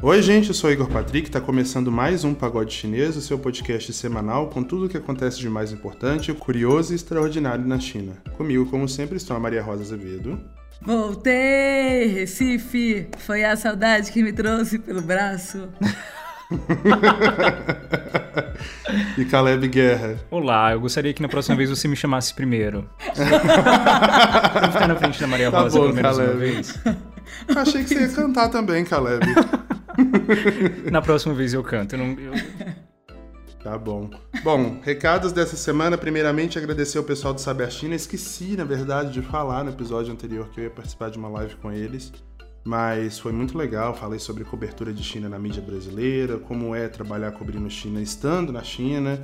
Oi, gente, eu sou Igor Patrick, está começando mais um Pagode Chinês, o seu podcast semanal com tudo o que acontece de mais importante, curioso e extraordinário na China. Comigo, como sempre, estão a Maria Rosa Azevedo. Voltei, Recife! Foi a saudade que me trouxe pelo braço. e Caleb Guerra. Olá, eu gostaria que na próxima vez você me chamasse primeiro. Vou ficar na frente da Maria Tá Rosa bom, pelo menos uma Caleb. vez. Achei que você ia cantar também, Caleb. Na próxima vez eu canto. Eu não, eu- Tá bom. Bom, recados dessa semana. Primeiramente, agradecer ao pessoal do Saber China. Esqueci, na verdade, de falar no episódio anterior que eu ia participar de uma live com eles. Mas foi muito legal. Falei sobre cobertura de China na mídia brasileira, como é trabalhar cobrindo China estando na China.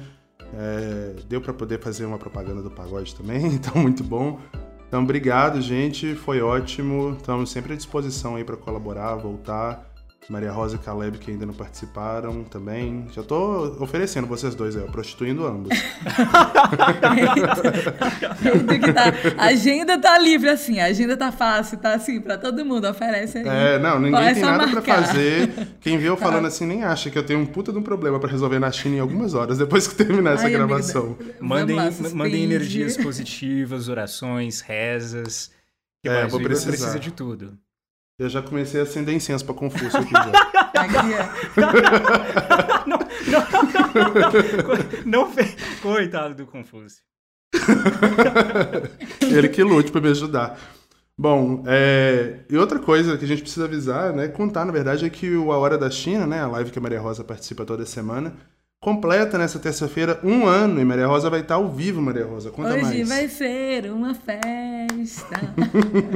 É, deu para poder fazer uma propaganda do pagode também, então muito bom. Então, obrigado, gente. Foi ótimo. Estamos sempre à disposição aí para colaborar, voltar. Maria Rosa e Caleb, que ainda não participaram também. Já tô oferecendo vocês dois aí, ó, prostituindo ambos. Tá- A agenda tá livre, assim, a agenda tá fácil, tá assim, pra todo mundo, oferece aí. É, não, ninguém É tem nada pra marcar. Tá. fazer. Quem vê eu falando assim nem acha que eu tenho um puta de um problema pra resolver na China em algumas horas, depois que terminar essa Ai, amiga, gravação. mandem, lá, mandem energias positivas, orações, rezas. Que É, mais? vou precisar. precisa de tudo. Eu já comecei a acender incenso pra Confúcio aqui já. Aqui, ó. Não fez. Coitado do Confúcio. Ele que lute pra me ajudar. Bom, é, e outra coisa que a gente precisa avisar, né, contar na verdade, é que o A Hora da China, né, a live que a Maria Rosa participa toda semana, completa nessa terça-feira um ano e Maria Rosa vai estar ao vivo, Maria Rosa. Conta Hoje mais. vai ser uma festa.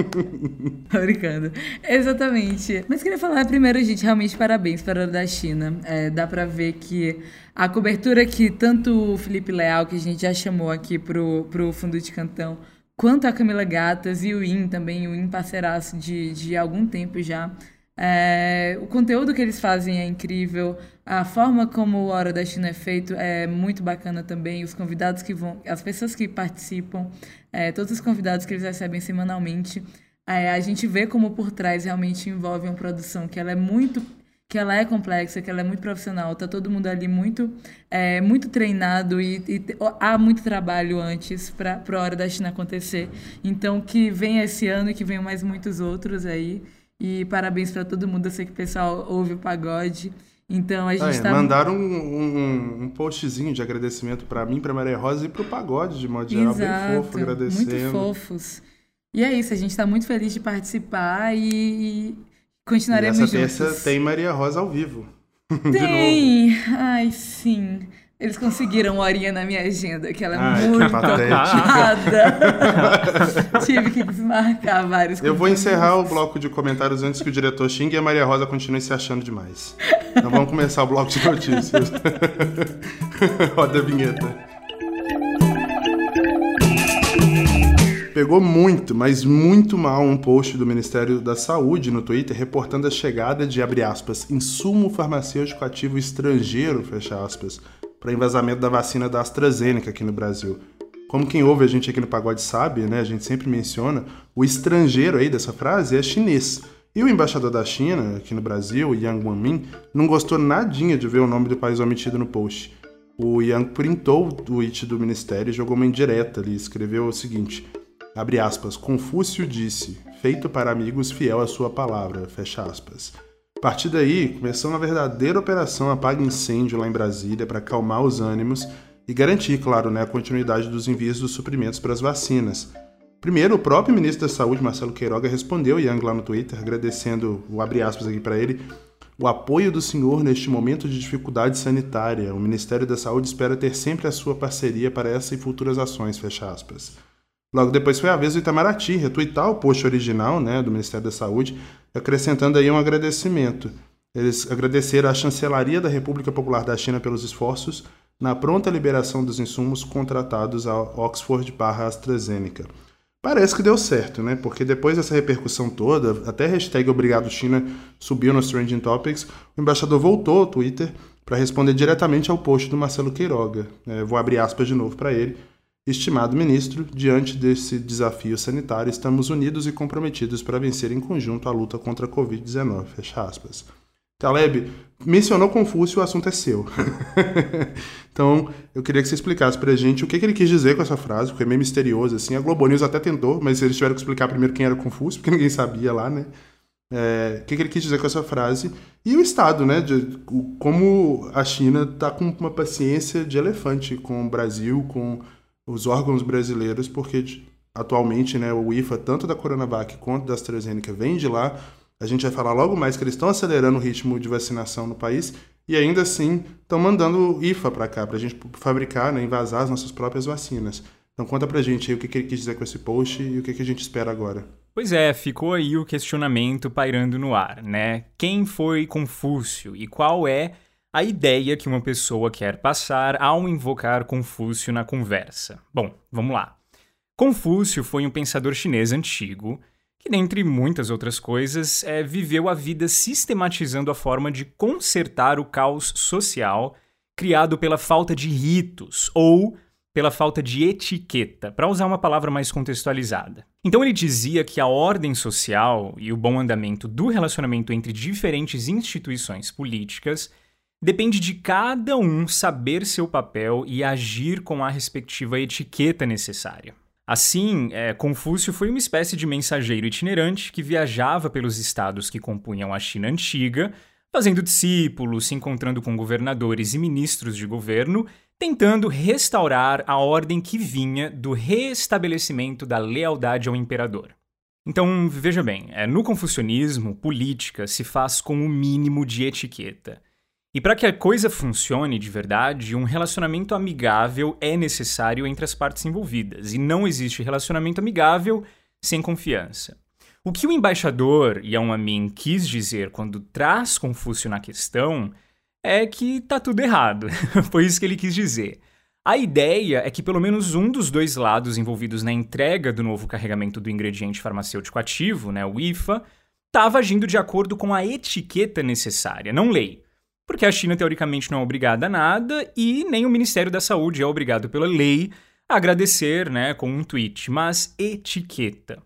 Tô brincando. Exatamente. Mas queria falar primeiro, gente, realmente parabéns para a da China. É, dá pra ver que a cobertura que tanto o Felipe Leal, que a gente já chamou aqui pro, pro Fundo de Cantão, quanto a Camila Gatas e o In também, o In parceiraço de, de algum tempo já. É, o conteúdo que eles fazem é incrível, a forma como o Hora da China é feito é muito bacana também, os convidados que vão, as pessoas que participam, é, todos os convidados que eles recebem semanalmente, é, a gente vê como por trás realmente envolve uma produção que ela é muito que ela é complexa, que ela é muito profissional, tá todo mundo ali muito é, muito treinado e, e há muito trabalho antes para a hora da China acontecer. Então que venha esse ano e que venham mais muitos outros aí. E parabéns para todo mundo, eu sei que o pessoal ouve o pagode. Então a gente é, está Mandaram um, um- um postzinho de agradecimento pra mim, pra Maria Rosa e pro pagode, de modo geral, bem fofo, agradecendo. Muito fofos. E é isso, a gente está muito feliz de participar e, e E continuaremos essa juntos. terça tem Maria Rosa ao vivo. Tem! Ai, sim. Eles conseguiram uma horinha na minha agenda, que ela é Ai, que muito ocupada. Tive que desmarcar vários Eu vou encerrar o bloco de comentários antes que o diretor xingue e a Maria Rosa continue se achando demais. Então vamos começar o bloco de notícias. Roda a vinheta. Pegou muito, mas muito mal um post do Ministério da Saúde no Twitter reportando a chegada de, abre aspas, insumo farmacêutico ativo estrangeiro, fecha aspas, para envasamento da vacina da AstraZeneca aqui no Brasil. Como quem ouve a gente aqui no Pagode sabe, né, a gente sempre menciona, o estrangeiro aí dessa frase é chinês. E o embaixador da China aqui no Brasil, Yang Wanmin, não gostou nadinha de ver o nome do país omitido no post. O Yang printou o tweet do ministério e jogou uma indireta ali, escreveu o seguinte: Abre aspas, Confúcio disse, feito para amigos fiel à sua palavra, fecha aspas. A partir daí, começou uma verdadeira operação apaga incêndio lá em Brasília para acalmar os ânimos e garantir, claro, né, a continuidade dos envios dos suprimentos para as vacinas. Primeiro, o próprio ministro da Saúde, Marcelo Queiroga, respondeu Yang lá no Twitter, agradecendo, o abre aspas aqui para ele, o apoio do senhor neste momento de dificuldade sanitária. O Ministério da Saúde espera ter sempre a sua parceria para essa e futuras ações, fecha aspas. Logo depois foi a vez do Itamaraty retweetar o post original né, do Ministério da Saúde, acrescentando aí um agradecimento. Eles agradeceram à Chancelaria da República Popular da China pelos esforços na pronta liberação dos insumos contratados à Oxford barra AstraZeneca. Parece que deu certo, né? Porque depois dessa repercussão toda, até a hashtag Obrigado China subiu nos Trending Topics, o embaixador voltou ao Twitter para responder diretamente ao post do Marcelo Queiroga. É, vou abrir aspas de novo para ele. Estimado ministro, diante desse desafio sanitário, estamos unidos e comprometidos para vencer em conjunto a luta contra a Covid-19. Fecha aspas. Taleb, mencionou Confúcio, o assunto é seu. então, eu queria que você explicasse pra gente o que, que, ele quis dizer com essa frase, porque é meio misterioso, assim. A Globo News até tentou, mas eles tiveram que explicar primeiro quem era Confúcio, porque ninguém sabia lá, né? É, o que, que, ele quis dizer com essa frase. E o Estado, né? De, como a China está com uma paciência de elefante com o Brasil, com os órgãos brasileiros, porque atualmente né, o IFA, tanto da Coronavac quanto da AstraZeneca, vem de lá a gente vai falar logo mais que eles estão acelerando o ritmo de vacinação no país e ainda assim estão mandando IFA para cá, para a gente fabricar, né, as nossas próprias vacinas. Então conta pra gente aí o que, ele quis dizer com esse post e o que a gente espera agora. Pois é, ficou aí o questionamento pairando no ar, né? Quem foi Confúcio e qual é a ideia que uma pessoa quer passar ao invocar Confúcio na conversa? Bom, vamos lá. Confúcio foi um pensador chinês antigo que, dentre muitas outras coisas, é, viveu a vida sistematizando a forma de consertar o caos social criado pela falta de ritos ou pela falta de etiqueta, para usar uma palavra mais contextualizada. Então ele dizia que a ordem social e o bom andamento do relacionamento entre diferentes instituições políticas depende de cada um saber seu papel e agir com a respectiva etiqueta necessária. Assim, é, Confúcio foi uma espécie de mensageiro itinerante que viajava pelos estados que compunham a China antiga, fazendo discípulos, se encontrando com governadores e ministros de governo, tentando restaurar a ordem que vinha do restabelecimento da lealdade ao imperador. Então, veja bem, é, no confucionismo, política se faz com o mínimo de etiqueta. E para que a coisa funcione de verdade, um relacionamento amigável é necessário entre as partes envolvidas, e não existe relacionamento amigável sem confiança. O que o embaixador Yao Amin quis dizer quando traz Confúcio na questão é que tá tudo errado. Foi isso que ele quis dizer. A ideia é que pelo menos um dos dois lados envolvidos na entrega do novo carregamento do ingrediente farmacêutico ativo, né, o IFA, estava agindo de acordo com a etiqueta necessária, não lei porque a China teoricamente não é obrigada a nada e nem o Ministério da Saúde é obrigado pela lei a agradecer, né, com um tweet, mas etiqueta.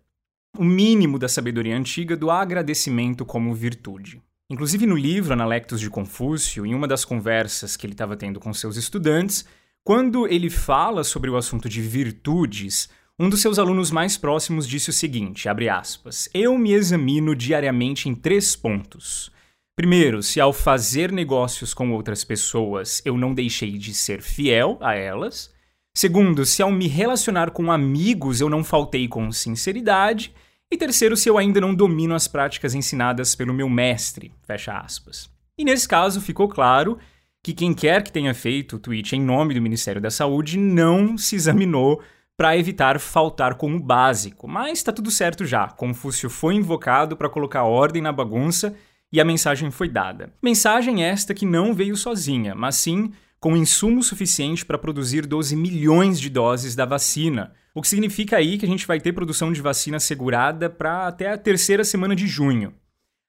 O mínimo da sabedoria antiga do agradecimento como virtude. Inclusive no livro Analectos de Confúcio, em uma das conversas que ele estava tendo com seus estudantes, quando ele fala sobre o assunto de virtudes, um dos seus alunos mais próximos disse o seguinte, abre aspas: "Eu me examino diariamente em três pontos: Primeiro, se ao fazer negócios com outras pessoas eu não deixei de ser fiel a elas. Segundo, se ao me relacionar com amigos eu não faltei com sinceridade. E terceiro, se eu ainda não domino as práticas ensinadas pelo meu mestre. Fecha aspas. E nesse caso ficou claro que quem quer que tenha feito o tweet em nome do Ministério da Saúde não se examinou para evitar faltar com o básico. Mas está tudo certo já. Confúcio foi invocado para colocar ordem na bagunça e a mensagem foi dada. Mensagem esta que não veio sozinha, mas sim com insumo suficiente para produzir 12 milhões de doses da vacina, o que significa aí que a gente vai ter produção de vacina assegurada para até a terceira semana de junho.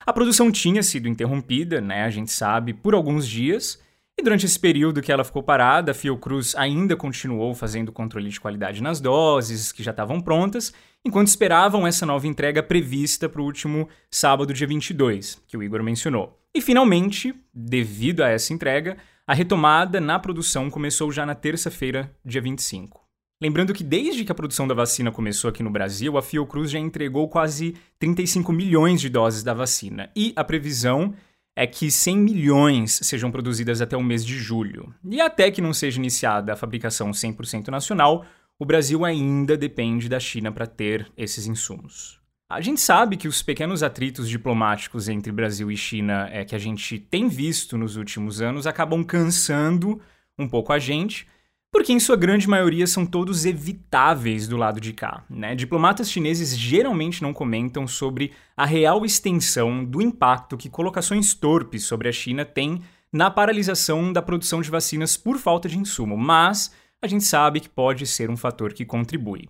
A produção tinha sido interrompida, né, a gente sabe, por alguns dias, e durante esse período que ela ficou parada, a Fiocruz ainda continuou fazendo controle de qualidade nas doses que já estavam prontas, enquanto esperavam essa nova entrega prevista para o último sábado, dia 22, que o Igor mencionou. E finalmente, devido a essa entrega, a retomada na produção começou já na terça-feira, dia 25. Lembrando que desde que a produção da vacina começou aqui no Brasil, a Fiocruz já entregou quase 35 milhões de doses da vacina, e a previsão é que 100 milhões sejam produzidas até o mês de julho. E até que não seja iniciada a fabricação 100% nacional, o Brasil ainda depende da China para ter esses insumos. A gente sabe que os pequenos atritos diplomáticos entre Brasil e China é, que a gente tem visto nos últimos anos acabam cansando um pouco a gente, porque em sua grande maioria são todos evitáveis do lado de cá. Né? Diplomatas chineses geralmente não comentam sobre a real extensão do impacto que colocações torpes sobre a China têm na paralisação da produção de vacinas por falta de insumo, mas a gente sabe que pode ser um fator que contribui.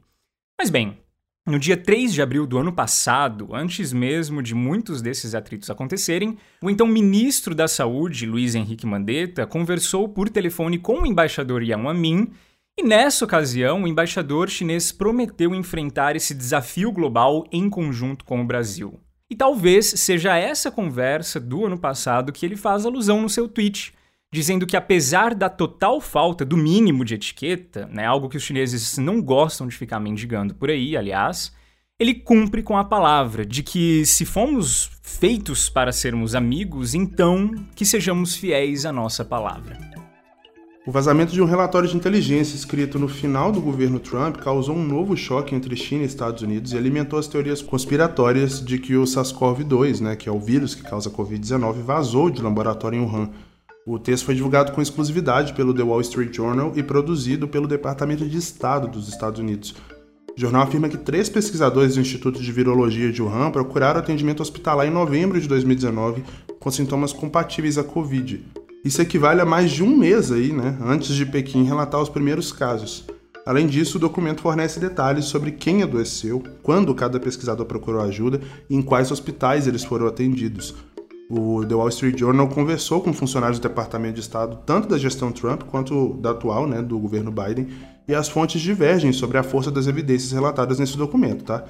Mas bem, no dia 3 de abril do ano passado, antes mesmo de muitos desses atritos acontecerem, o então ministro da Saúde, Luiz Henrique Mandetta, conversou por telefone com o embaixador Yang Amin e nessa ocasião o embaixador chinês prometeu enfrentar esse desafio global em conjunto com o Brasil. E talvez seja essa conversa do ano passado que ele faz alusão no seu tweet, dizendo que apesar da total falta do mínimo de etiqueta, né, algo que os chineses não gostam de ficar mendigando por aí, aliás, ele cumpre com a palavra de que se fomos feitos para sermos amigos, então que sejamos fiéis à nossa palavra. O vazamento de um relatório de inteligência escrito no final do governo Trump causou um novo choque entre China e Estados Unidos e alimentou as teorias conspiratórias de que o SARS-CoV-2, né, que é o vírus que causa a Covid-19, vazou de laboratório em Wuhan. O texto foi divulgado com exclusividade pelo The Wall Street Journal e produzido pelo Departamento de Estado dos Estados Unidos. O jornal afirma que três pesquisadores do Instituto de Virologia de Wuhan procuraram atendimento hospitalar em novembro de 2019 com sintomas compatíveis à Covid. Isso equivale a mais de um mês aí, né, antes de Pequim relatar os primeiros casos. Além disso, o documento fornece detalhes sobre quem adoeceu, quando cada pesquisador procurou ajuda e em quais hospitais eles foram atendidos. O The Wall Street Journal conversou com funcionários do Departamento de Estado, tanto da gestão Trump quanto da atual, né, do governo Biden, e as fontes divergem sobre a força das evidências relatadas nesse documento, tá?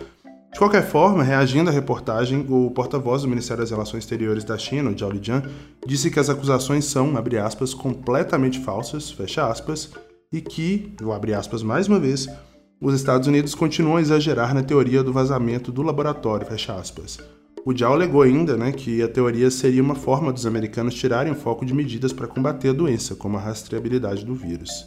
De qualquer forma, reagindo à reportagem, o porta-voz do Ministério das Relações Exteriores da China, Zhao Lijian, disse que as acusações são, abre aspas, completamente falsas, fecha aspas, e que, abrir aspas mais uma vez, os Estados Unidos continuam a exagerar na teoria do vazamento do laboratório, fecha aspas. O Zhao alegou ainda né, que a teoria seria uma forma dos americanos tirarem o foco de medidas para combater a doença, como a rastreabilidade do vírus.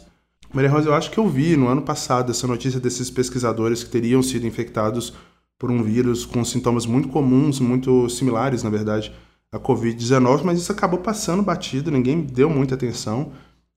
Maria Rosa, eu acho que eu vi no ano passado essa notícia desses pesquisadores que teriam sido infectados por um vírus com sintomas muito comuns, muito similares, na verdade, à Covid-19, mas isso acabou passando batido, ninguém deu muita atenção.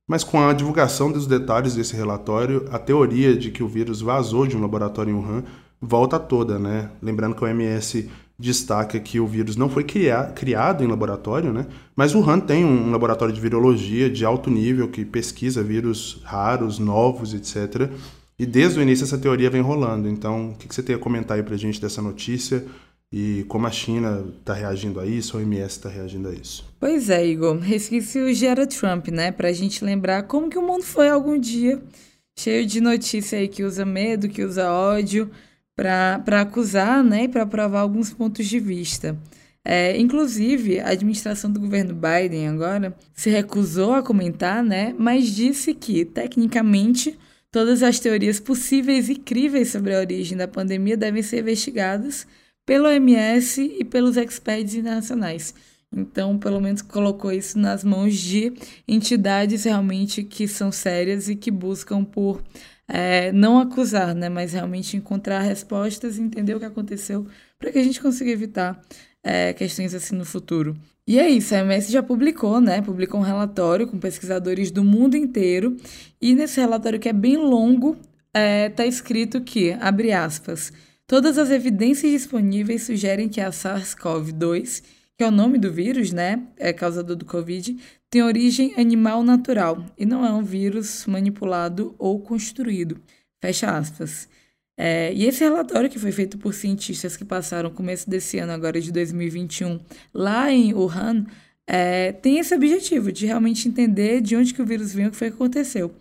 Mas com a divulgação dos detalhes desse relatório, a teoria de que o vírus vazou de um laboratório em Wuhan volta toda, né? Lembrando que o OMS destaca que o vírus não foi criado em laboratório, né? Mas Wuhan tem um laboratório de virologia de alto nível que pesquisa vírus raros, novos, etc. E desde o início essa teoria vem rolando. Então, o que você tem a comentar aí pra gente dessa notícia? E como a China está reagindo a isso, a OMS está reagindo a isso. Pois é, Igor. Resquício gera Trump, né? Pra gente lembrar como que o mundo foi algum dia cheio de notícia aí que usa medo, que usa ódio para acusar, né? E para provar alguns pontos de vista. É, inclusive, a administração do governo Biden agora se recusou a comentar, né? Mas disse que, tecnicamente, Todas as teorias possíveis e críveis sobre a origem da pandemia devem ser investigadas pelo OMS e pelos experts internacionais. Então, pelo menos colocou isso nas mãos de entidades realmente que são sérias e que buscam por é, não acusar, né, mas realmente encontrar respostas e entender o que aconteceu para que a gente consiga evitar é, questões assim no futuro. E é isso, a OMS já publicou, né? Publicou um relatório com pesquisadores do mundo inteiro. E nesse relatório, que é bem longo, está é, escrito que, abre aspas, todas as evidências disponíveis sugerem que a SARS-CoV-2, que é o nome do vírus, né? É causador do Covid, tem origem animal natural e não é um vírus manipulado ou construído. Fecha aspas. É, e esse relatório que foi feito por cientistas que passaram o começo desse ano, agora de 2021, lá em Wuhan, é, tem esse objetivo de realmente entender de onde que o vírus veio e o que foi que aconteceu.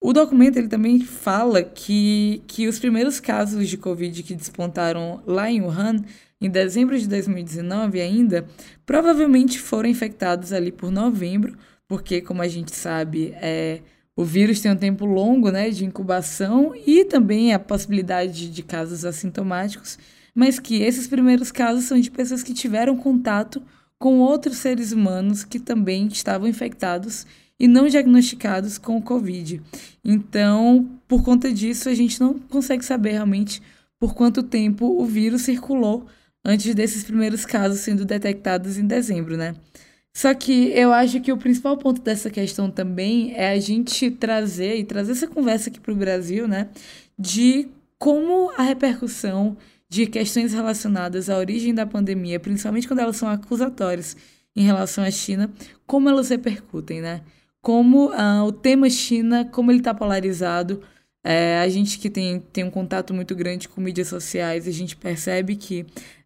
O documento ele também fala que, que os primeiros casos de Covid que despontaram lá em Wuhan, em dezembro de 2019 ainda, provavelmente foram infectados ali por novembro, porque, como a gente sabe, é, o vírus tem um tempo longo né, de incubação e também a possibilidade de casos assintomáticos, mas que esses primeiros casos são de pessoas que tiveram contato com outros seres humanos que também estavam infectados e não diagnosticados com o Covid. Então, por conta disso, a gente não consegue saber realmente por quanto tempo o vírus circulou antes desses primeiros casos sendo detectados em dezembro, né? Só que eu acho que o principal ponto dessa questão também é a gente trazer e trazer essa conversa aqui para o Brasil, né? De como a repercussão de questões relacionadas à origem da pandemia, principalmente quando elas são acusatórias em relação à China, como elas repercutem, né? Como ah, o tema China, como ele está polarizado. É, a gente que tem, tem um contato muito grande com mídias sociais, a gente percebe que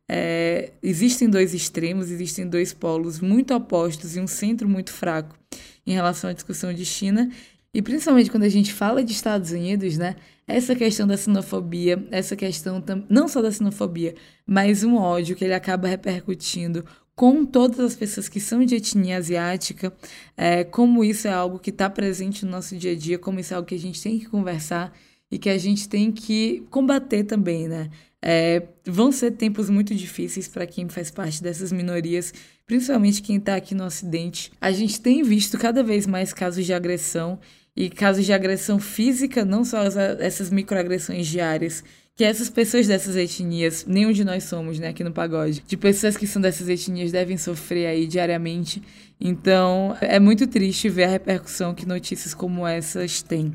é, existem dois extremos, existem dois polos muito opostos e um centro muito fraco em relação à discussão de China. E principalmente quando a gente fala de Estados Unidos, né? Essa questão da sinofobia, essa questão não só da sinofobia, mas um ódio que ele acaba repercutindo com todas as pessoas que são de etnia asiática, é, como isso é algo que está presente no nosso dia a dia, como isso é algo que a gente tem que conversar e que a gente tem que combater também, né? É, vão ser tempos muito difíceis para quem faz parte dessas minorias, principalmente quem está aqui no Ocidente. A gente tem visto cada vez mais casos de agressão e casos de agressão física, não só essas microagressões diárias, que essas pessoas dessas etnias, nenhum de nós somos, né, aqui no pagode, de pessoas que são dessas etnias devem sofrer aí diariamente. Então, é muito triste ver a repercussão que notícias como essas têm.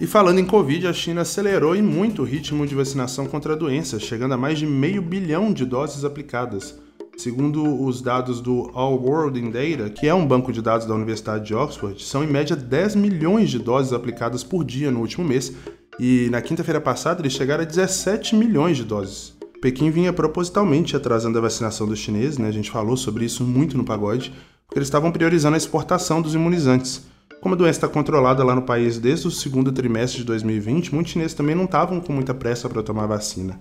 E falando em Covid, a China acelerou em muito o ritmo de vacinação contra a doença, chegando a mais de meio bilhão de doses aplicadas. Segundo os dados do All World in Data, que é um banco de dados da Universidade de Oxford, são em média 10 milhões de doses aplicadas por dia no último mês, e na quinta-feira passada eles chegaram a 17 milhões de doses. Pequim vinha propositalmente atrasando a vacinação dos chineses, né? a gente falou sobre isso muito no pagode, porque eles estavam priorizando a exportação dos imunizantes. Como a doença está controlada lá no país desde o segundo trimestre de 2020, muitos chineses também não estavam com muita pressa para tomar vacina.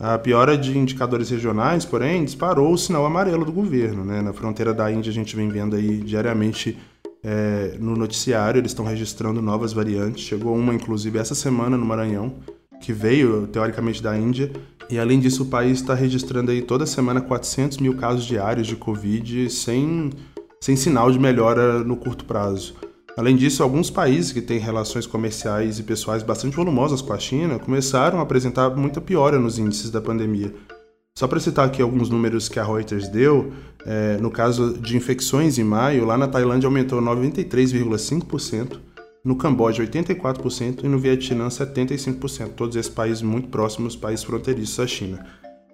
A piora de indicadores regionais, porém, disparou o sinal amarelo do governo. Né? Na fronteira da Índia, a gente vem vendo aí diariamente é, no noticiário, eles estão registrando novas variantes. Chegou uma, inclusive, essa semana no Maranhão, que veio, teoricamente, da Índia. E, além disso, o país está registrando aí toda semana 400 mil casos diários de Covid sem, sem sinal de melhora no curto prazo. Além disso, alguns países que têm relações comerciais e pessoais bastante volumosas com a China começaram a apresentar muita piora nos índices da pandemia. Só para citar aqui alguns números que a Reuters deu, é, no caso de infecções em maio, lá na Tailândia aumentou 93,5%, no Camboja 84% e no Vietnã 75%, todos esses países muito próximos, países fronteiriços à China.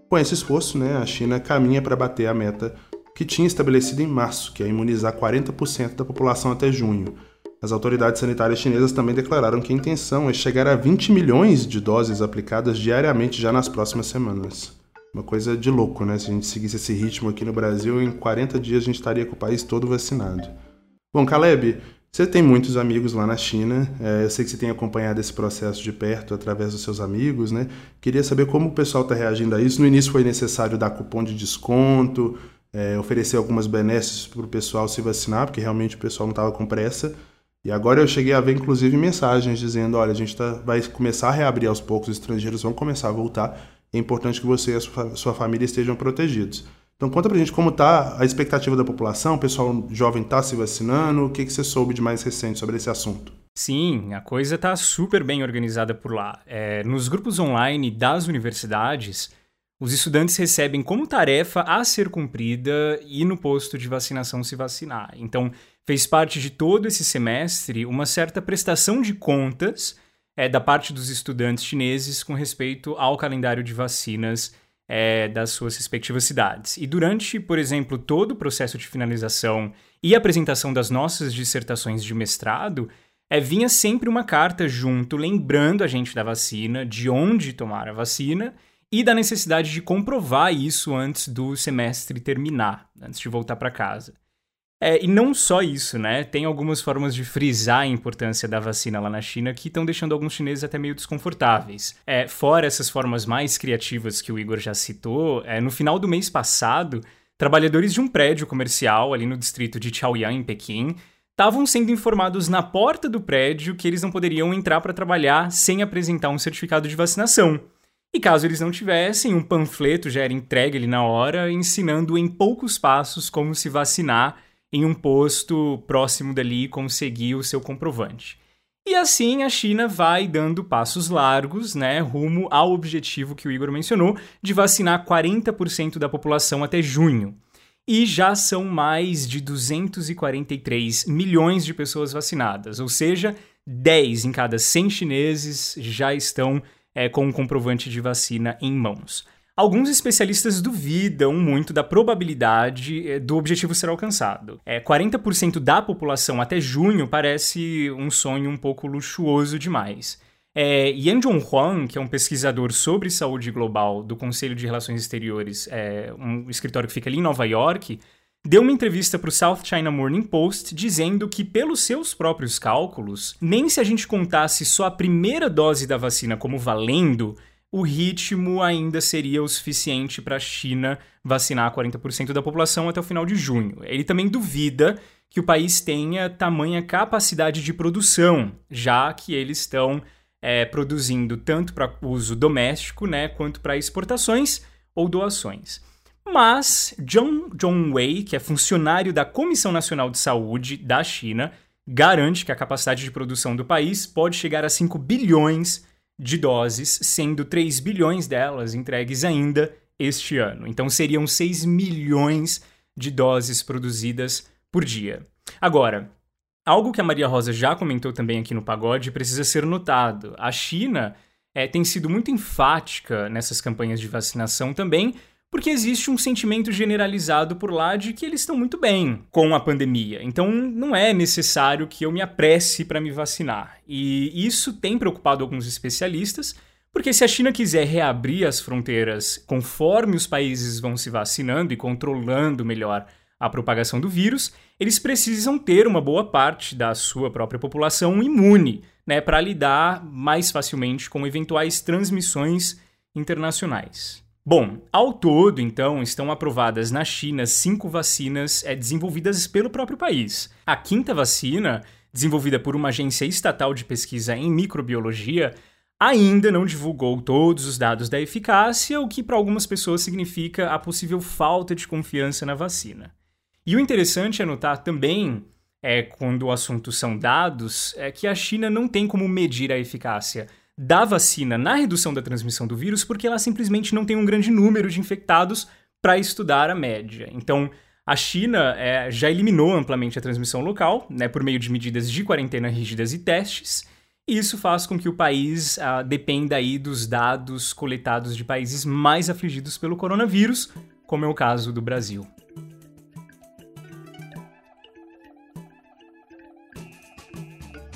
Com esse esforço, né, a China caminha para bater a meta que tinha estabelecido em março, que é imunizar 40% da população até junho. As autoridades sanitárias chinesas também declararam que a intenção é chegar a 20 milhões de doses aplicadas diariamente já nas próximas semanas. Uma coisa de louco, né? Se a gente seguisse esse ritmo aqui no Brasil, em 40 dias a gente estaria com o país todo vacinado. Bom, Caleb, você tem muitos amigos lá na China, é, eu sei que você tem acompanhado esse processo de perto através dos seus amigos, né? Queria saber como o pessoal está reagindo a isso. No início foi necessário dar cupom de desconto, é, oferecer algumas benesses para o pessoal se vacinar, porque realmente o pessoal não estava com pressa. E agora eu cheguei a ver, inclusive, mensagens dizendo: olha, a gente tá, vai começar a reabrir aos poucos, os estrangeiros vão começar a voltar. É importante que você e a sua, família estejam protegidos. Então conta pra gente como tá a expectativa da população, o pessoal jovem tá se vacinando, o que, que você soube de mais recente sobre esse assunto? Sim, a coisa tá super bem organizada por lá. É, nos grupos online das universidades, os estudantes recebem como tarefa a ser cumprida ir no posto de vacinação se vacinar. Então, fez parte de todo esse semestre uma certa prestação de contas é, da parte dos estudantes chineses com respeito ao calendário de vacinas é, das suas respectivas cidades. E durante, por exemplo, todo o processo de finalização e apresentação das nossas dissertações de mestrado, é, vinha sempre uma carta junto lembrando a gente da vacina, de onde tomar a vacina e da necessidade de comprovar isso antes do semestre terminar, antes de voltar para casa. É, e não só isso, né? Tem algumas formas de frisar a importância da vacina lá na China que estão deixando alguns chineses até meio desconfortáveis. É, fora essas formas mais criativas que o Igor já citou, é, no final do mês passado, trabalhadores de um prédio comercial ali no distrito de Chaoyang, em Pequim, estavam sendo informados na porta do prédio que eles não poderiam entrar para trabalhar sem apresentar um certificado de vacinação. E caso eles não tivessem, um panfleto já era entregue ali na hora, ensinando em poucos passos como se vacinar em um posto próximo dali e conseguir o seu comprovante. E assim a China vai dando passos largos, né, rumo ao objetivo que o Igor mencionou, de vacinar 40% da população até junho. E já são mais de 243 milhões de pessoas vacinadas, ou seja, 10 em cada 100 chineses já estão é, com um comprovante de vacina em mãos. Alguns especialistas duvidam muito da probabilidade é, do objetivo ser alcançado. É, 40% da população até junho parece um sonho um pouco luxuoso demais. É, Yan Zhonghuang, que é um pesquisador sobre saúde global do Conselho de Relações Exteriores, é, um escritório que fica ali em Nova York, deu uma entrevista para o South China Morning Post dizendo que, pelos seus próprios cálculos, nem se a gente contasse só a primeira dose da vacina como valendo, o ritmo ainda seria o suficiente para a China vacinar 40% da população até o final de junho. Ele também duvida que o país tenha tamanha capacidade de produção, já que eles estão é, produzindo tanto para uso doméstico né, quanto para exportações ou doações. Mas John John Wei, que é funcionário da Comissão Nacional de Saúde da China, garante que a capacidade de produção do país pode chegar a 5 bilhões de doses, sendo 3 bilhões delas entregues ainda este ano. Então seriam 6 milhões de doses produzidas por dia. Agora, algo que a Maria Rosa já comentou também aqui no Pagode precisa ser notado. A China é, tem sido muito enfática nessas campanhas de vacinação também, porque existe um sentimento generalizado por lá de que eles estão muito bem com a pandemia. Então não é necessário que eu me apresse para me vacinar. E isso tem preocupado alguns especialistas, porque se a China quiser reabrir as fronteiras conforme os países vão se vacinando e controlando melhor a propagação do vírus, eles precisam ter uma boa parte da sua própria população imune, né, para lidar mais facilmente com eventuais transmissões internacionais. Bom, ao todo, então, estão aprovadas na China cinco vacinas é, desenvolvidas pelo próprio país. A quinta vacina, desenvolvida por uma agência estatal de pesquisa em microbiologia, ainda não divulgou todos os dados da eficácia, o que para algumas pessoas significa a possível falta de confiança na vacina. E o interessante é notar também, é, quando o assunto são dados, é que a China não tem como medir a eficácia da vacina na redução da transmissão do vírus porque ela simplesmente não tem um grande número de infectados para estudar a média. Então, a China é, já eliminou amplamente a transmissão local, né, por meio de medidas de quarentena rígidas e testes, e isso faz com que o país ah, dependa aí dos dados coletados de países mais afligidos pelo coronavírus, como é o caso do Brasil.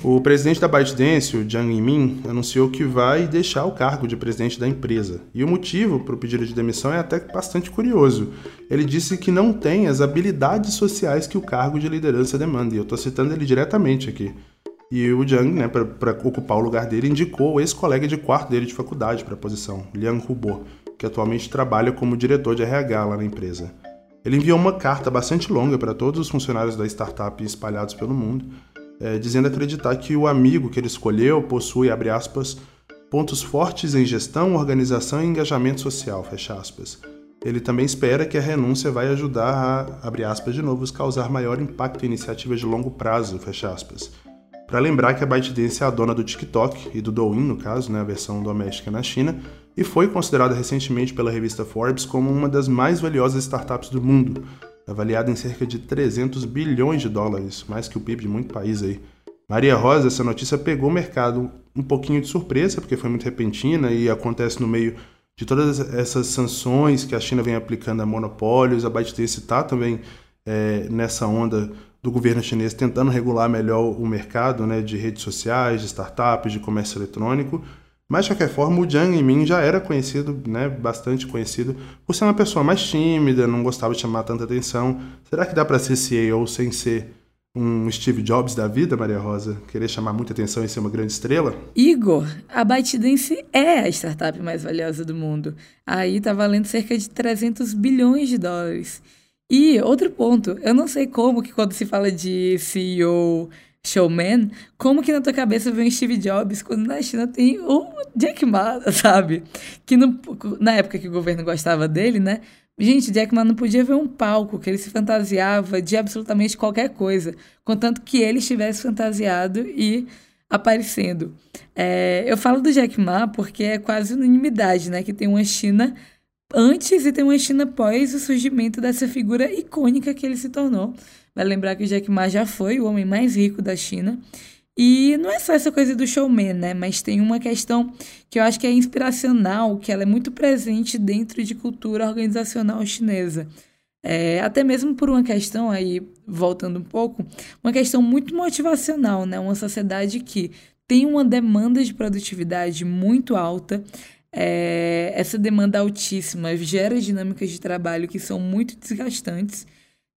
O presidente da ByteDance, o Jiang Yimin, anunciou que vai deixar o cargo de presidente da empresa. E o motivo para o pedido de demissão é até bastante curioso. Ele disse que não tem as habilidades sociais que o cargo de liderança demanda. E eu estou citando ele diretamente aqui. E o Jiang, né, para ocupar o lugar dele, indicou o ex-colega de quarto dele de faculdade para a posição, Liang Hubo, que atualmente trabalha como diretor de RH lá na empresa. Ele enviou uma carta bastante longa para todos os funcionários da startup espalhados pelo mundo é, dizendo acreditar que o amigo que ele escolheu possui, abre aspas, pontos fortes em gestão, organização e engajamento social, fecha aspas. Ele também espera que a renúncia vai ajudar a, abre aspas de novo, causar maior impacto em iniciativas de longo prazo, fecha aspas. Para lembrar que a ByteDance é a dona do TikTok e do Douyin, no caso, né, a versão doméstica na China, e foi considerada recentemente pela revista Forbes como uma das mais valiosas startups do mundo, avaliada em cerca de 300 bilhões de dólares, mais que o PIB de muito país aí. Maria Rosa, essa notícia pegou o mercado um pouquinho de surpresa, porque foi muito repentina e acontece no meio de todas essas sanções que a China vem aplicando a monopólios. A ByteDance está também é, nessa onda do governo chinês tentando regular melhor o mercado né, de redes sociais, de startups, de comércio eletrônico. Mas, de qualquer forma, o Jiang Yimin já era conhecido, né, bastante conhecido, por ser uma pessoa mais tímida, não gostava de chamar tanta atenção. Será que dá para ser CEO sem ser um Steve Jobs da vida, Maria Rosa? Querer chamar muita atenção e ser uma grande estrela? Igor, a ByteDance é a startup mais valiosa do mundo. Aí tá valendo cerca de 300 bilhões de dólares. E outro ponto, eu não sei como que quando se fala de CEO showman, como que na tua cabeça vem o Steve Jobs quando na China tem o Jack Ma, sabe? Que no, na época que o governo gostava dele, né? Gente, Jack Ma não podia ver um palco que ele se fantasiava de absolutamente qualquer coisa, contanto que ele estivesse fantasiado e aparecendo. É, eu falo do Jack Ma porque é quase unanimidade, né? Que tem uma China antes e tem uma China pós o surgimento dessa figura icônica que ele se tornou. Vai lembrar que o Jack Ma já foi o homem mais rico da China. E não é só essa coisa do showman, né? Mas tem uma questão que eu acho que é inspiracional, que ela é muito presente dentro de cultura organizacional chinesa. É, até mesmo por uma questão aí, voltando um pouco, uma questão muito motivacional, né? Uma sociedade que tem uma demanda de produtividade muito alta. É, essa demanda altíssima gera dinâmicas de trabalho que são muito desgastantes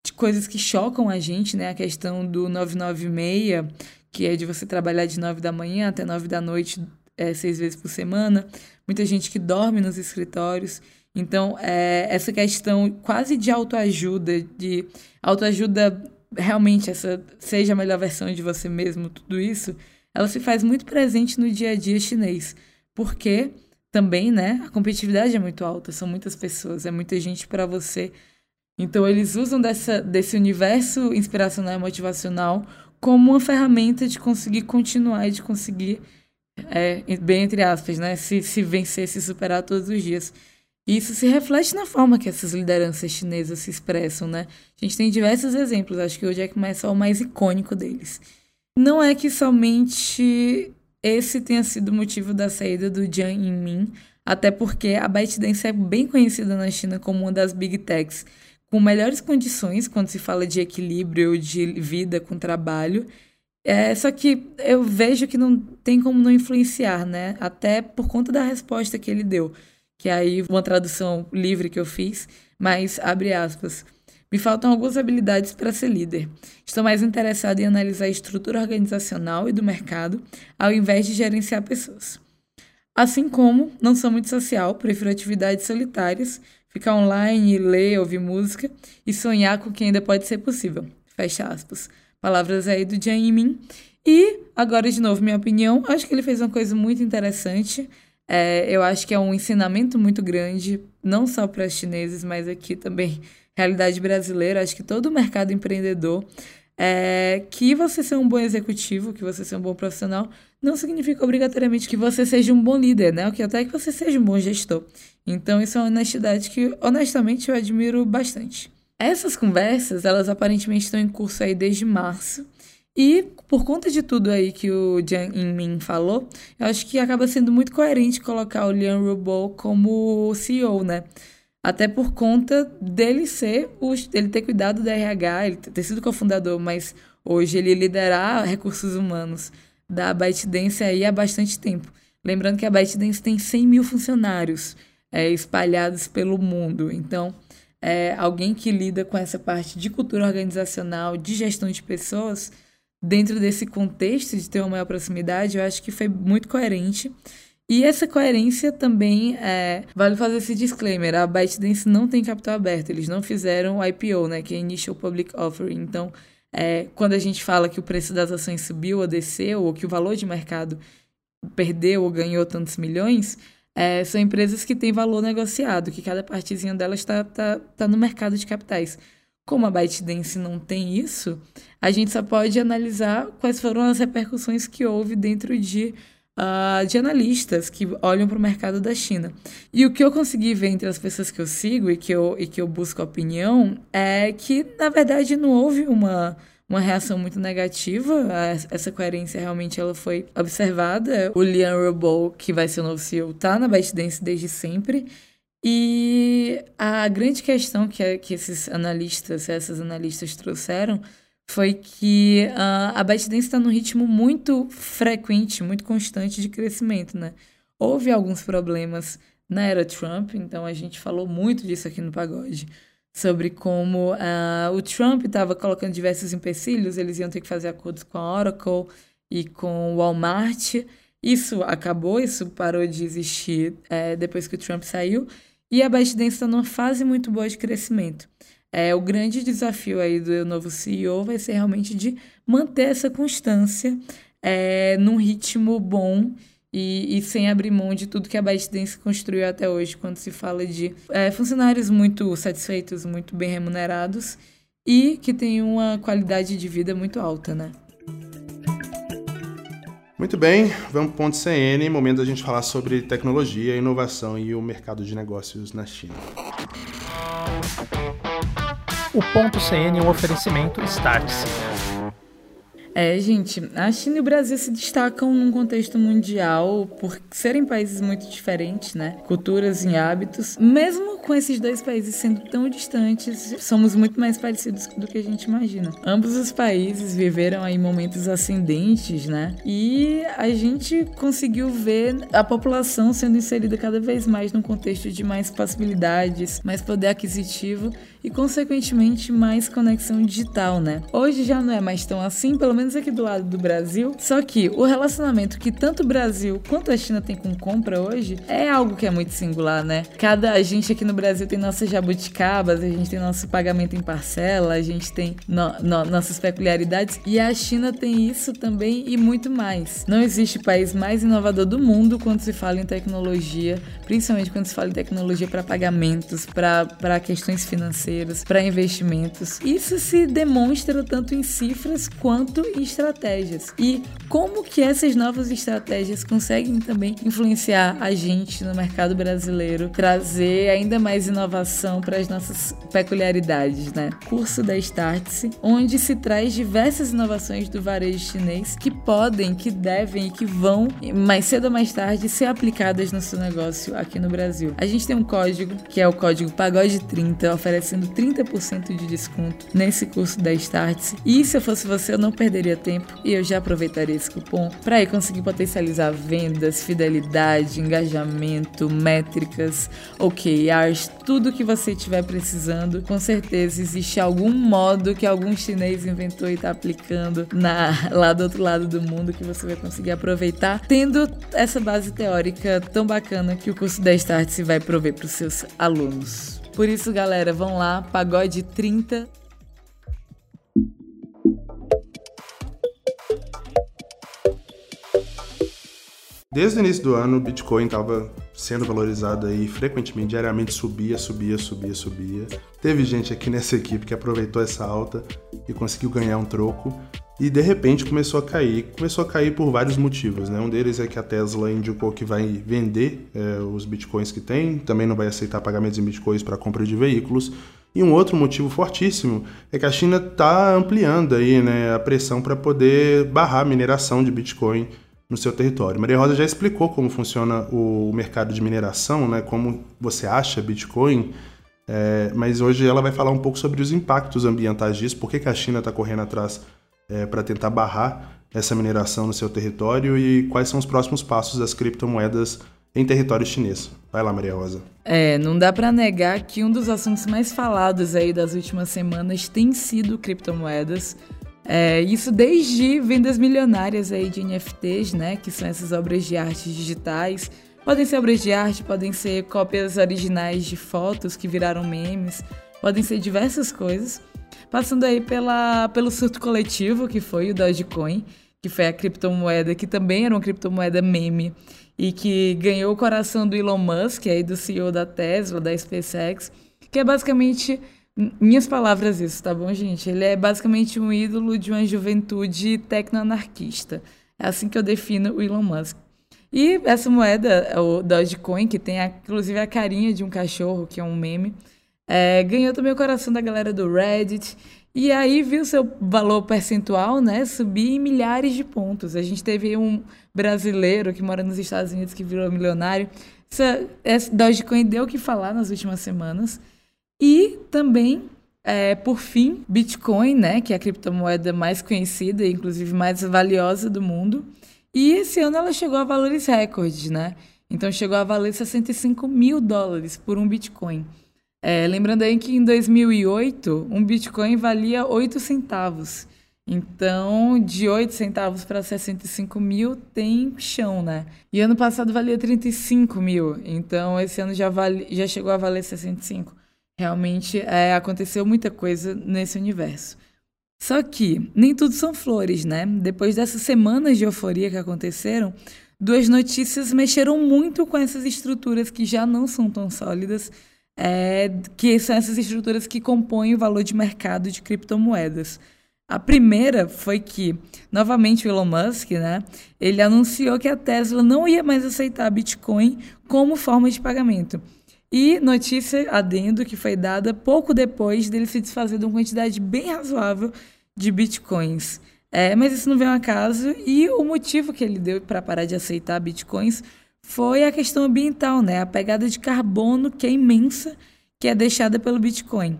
de coisas que chocam a gente, né? A questão do 996, que é de você trabalhar de 9 da manhã até 9 da noite, é, seis vezes por semana. Muita gente que dorme nos escritórios. Então, é, essa questão quase de autoajuda, de autoajuda realmente, essa seja a melhor versão de você mesmo, tudo isso, ela se faz muito presente no dia a dia chinês. Porque também, né, a competitividade é muito alta, são muitas pessoas, é muita gente para você. Então, eles usam dessa, desse universo inspiracional e motivacional como uma ferramenta de conseguir continuar e de conseguir, é, bem entre aspas, né, se, se vencer, se superar todos os dias. Isso se reflete na forma que essas lideranças chinesas se expressam, né? A gente tem diversos exemplos, acho que o Jack Ma é só o mais icônico deles. Não é que somente esse tenha sido o motivo da saída do Jiang Yinmin, até porque a ByteDance é bem conhecida na China como uma das big techs com melhores condições quando se fala de equilíbrio de vida com trabalho. É, só que eu vejo que não tem como não influenciar, né? Até por conta da resposta que ele deu que aí uma tradução livre que eu fiz, mas abre aspas. Me faltam algumas habilidades para ser líder. Estou mais interessado em analisar a estrutura organizacional e do mercado, ao invés de gerenciar pessoas. Assim como não sou muito social, prefiro atividades solitárias, ficar online, ler, ouvir música e sonhar com o que ainda pode ser possível. Fecha aspas. Palavras aí do Jiang Yimin. E agora, de novo, minha opinião, acho que ele fez uma coisa muito interessante. É, eu acho que é um ensinamento muito grande, não só para os chineses, mas aqui também, realidade brasileira. Acho que todo o mercado empreendedor, é, que você ser um bom executivo, que você ser um bom profissional, não significa obrigatoriamente que você seja um bom líder, né? O que até que você seja um bom gestor. Então, isso é uma honestidade que, honestamente, eu admiro bastante. Essas conversas, elas aparentemente estão em curso aí desde março. E por conta de tudo aí que o Jiang Inmin falou, eu acho que acaba sendo muito coerente colocar o Lian Rubo como CEO, né? Até por conta dele ser, o, ele ter cuidado do RH, ele ter sido cofundador, mas hoje ele liderar recursos humanos da ByteDance aí há bastante tempo. Lembrando que a ByteDance tem 100 mil funcionários é, espalhados pelo mundo. Então, é, alguém que lida com essa parte de cultura organizacional, de gestão de pessoas, dentro desse contexto de ter uma maior proximidade, eu acho que foi muito coerente. E essa coerência também é, vale fazer esse disclaimer: a ByteDance não tem capital aberto, eles não fizeram o IPO, né, que é Initial Public Offering. Então, é, quando a gente fala que o preço das ações subiu ou desceu, ou que o valor de mercado perdeu ou ganhou tantos milhões, é, são empresas que têm valor negociado, que cada partezinha delas está tá, tá no mercado de capitais. Como a ByteDance não tem isso, a gente só pode analisar quais foram as repercussões que houve dentro de, uh, de analistas que olham para o mercado da China. E o que eu consegui ver entre as pessoas que eu sigo e que eu, e que eu busco opinião é que, na verdade, não houve uma uma reação muito negativa. Essa coerência realmente ela foi observada. O Liam Robo, que vai ser o novo CEO, tá na ByteDance desde sempre. E a grande questão que, é, que esses analistas, essas analistas trouxeram foi que uh, a ByteDance está num ritmo muito frequente, muito constante de crescimento, né? Houve alguns problemas na era Trump, então a gente falou muito disso aqui no Pagode, sobre como uh, o Trump estava colocando diversos empecilhos, eles iam ter que fazer acordos com a Oracle e com o Walmart. Isso acabou, isso parou de existir é, depois que o Trump saiu. E a ByteDance está numa fase muito boa de crescimento. É, o grande desafio aí do novo CEO vai ser realmente de manter essa constância é, num ritmo bom e, e, sem abrir mão de tudo que a ByteDance construiu até hoje, quando se fala de é, funcionários muito satisfeitos, muito bem remunerados e que têm uma qualidade de vida muito alta, né? Muito bem, vamos para o ponto CN, momento da gente falar sobre tecnologia, inovação e o mercado de negócios na China. O ponto CN é um oferecimento Startse. É, gente, a China e o Brasil se destacam num contexto mundial por serem países muito diferentes, né? Culturas e hábitos. Mesmo com esses dois países sendo tão distantes, somos muito mais parecidos do que a gente imagina. Ambos os países viveram aí momentos ascendentes, né? E a gente conseguiu ver a população sendo inserida cada vez mais num contexto de mais possibilidades, mais poder aquisitivo e, consequentemente, mais conexão digital, né? Hoje já não é mais tão assim, pelo menos aqui do lado do Brasil. Só que o relacionamento que tanto o Brasil quanto a China tem com compra hoje é algo que é muito singular, né? Cada a gente aqui no Brasil tem nossas jabuticabas, a gente tem nosso pagamento em parcela, a gente tem no, no, nossas peculiaridades e a China tem isso também e muito mais. Não existe país mais inovador do mundo quando se fala em tecnologia, principalmente quando se fala em tecnologia para pagamentos, para questões financeiras, para investimentos. Isso se demonstra tanto em cifras quanto em estratégias. E como que essas novas estratégias conseguem também influenciar a gente no mercado brasileiro, trazer ainda mais inovação para as nossas peculiaridades, né? Curso da Startse, onde se traz diversas inovações do varejo chinês que podem, que devem e que vão mais cedo ou mais tarde ser aplicadas no seu negócio aqui no Brasil. A gente tem um código que é o código Pagode30, oferecendo 30% de desconto nesse curso da Startse. E se eu fosse você, eu não perderia tempo e eu já aproveitaria esse cupom para aí conseguir potencializar vendas, fidelidade, engajamento, métricas, OKRs, tudo que você estiver precisando. Com certeza existe algum modo que algum chinês inventou e está aplicando na, lá do outro lado do mundo que você vai conseguir aproveitar, tendo essa base teórica tão bacana que o curso da Start se vai prover para os seus alunos. Por isso, galera, vão lá, pagode 30 Desde o início do ano, o Bitcoin estava sendo valorizado aí frequentemente, diariamente subia, subia, subia, subia. Teve gente aqui nessa equipe que aproveitou essa alta e conseguiu ganhar um troco. E de repente começou a cair. Começou a cair por vários motivos, né? Um deles é que a Tesla indicou que vai vender é, os bitcoins que tem, também não vai aceitar pagamentos em bitcoins para compra de veículos. E um outro motivo fortíssimo é que a China está ampliando aí, né, a pressão para poder barrar a mineração de bitcoin no seu território. Maria Rosa já explicou como funciona o mercado de mineração, né, como você acha Bitcoin, é, mas hoje ela vai falar um pouco sobre os impactos ambientais disso, por que, que a China está correndo atrás é, para tentar barrar essa mineração no seu território e quais são os próximos passos das criptomoedas em território chinês. Vai lá, Maria Rosa. É, não dá para negar que um dos assuntos mais falados aí das últimas semanas tem sido criptomoedas. É, isso desde vendas milionárias aí de NFTs, né, que são essas obras de arte digitais. Podem ser obras de arte, podem ser cópias originais de fotos que viraram memes, podem ser diversas coisas. Passando aí pela, pelo surto coletivo, que foi o Dogecoin, que foi a criptomoeda, que também era uma criptomoeda meme, e que ganhou o coração do Elon Musk, aí do CEO da Tesla, da SpaceX, que é basicamente minhas palavras isso, tá bom, gente? Ele é basicamente um ídolo de uma juventude tecnoanarquista. É assim que eu defino o Elon Musk. E essa moeda, o Dogecoin, que tem a, inclusive a carinha de um cachorro, que é um meme, é, ganhou também o coração da galera do Reddit. E aí viu seu valor percentual né, subir em milhares de pontos. A gente teve um brasileiro que mora nos Estados Unidos que virou milionário. Essa, essa Dogecoin deu o que falar nas últimas semanas. E também, é, por fim, Bitcoin, né, que é a criptomoeda mais conhecida e inclusive mais valiosa do mundo. E esse ano ela chegou a valores recordes, né? Então chegou a valer 65 mil dólares por um Bitcoin. É, lembrando aí que em 2008 um Bitcoin valia 8 centavos. Então, de 8 centavos para 65 mil tem chão, né? E ano passado valia 35 mil. Então, esse ano já, vale, já chegou a valer 65 realmente é, aconteceu muita coisa nesse universo. Só que nem tudo são flores, né? Depois dessas semanas de euforia que aconteceram, duas notícias mexeram muito com essas estruturas que já não são tão sólidas, é, que são essas estruturas que compõem o valor de mercado de criptomoedas. A primeira foi que, novamente, o Elon Musk, né, ele anunciou que a Tesla não ia mais aceitar Bitcoin como forma de pagamento. E notícia adendo que foi dada pouco depois dele se desfazer de uma quantidade bem razoável de bitcoins. É, mas isso não veio ao acaso e o motivo que ele deu para parar de aceitar bitcoins foi a questão ambiental, né? A pegada de carbono que é imensa que é deixada pelo Bitcoin.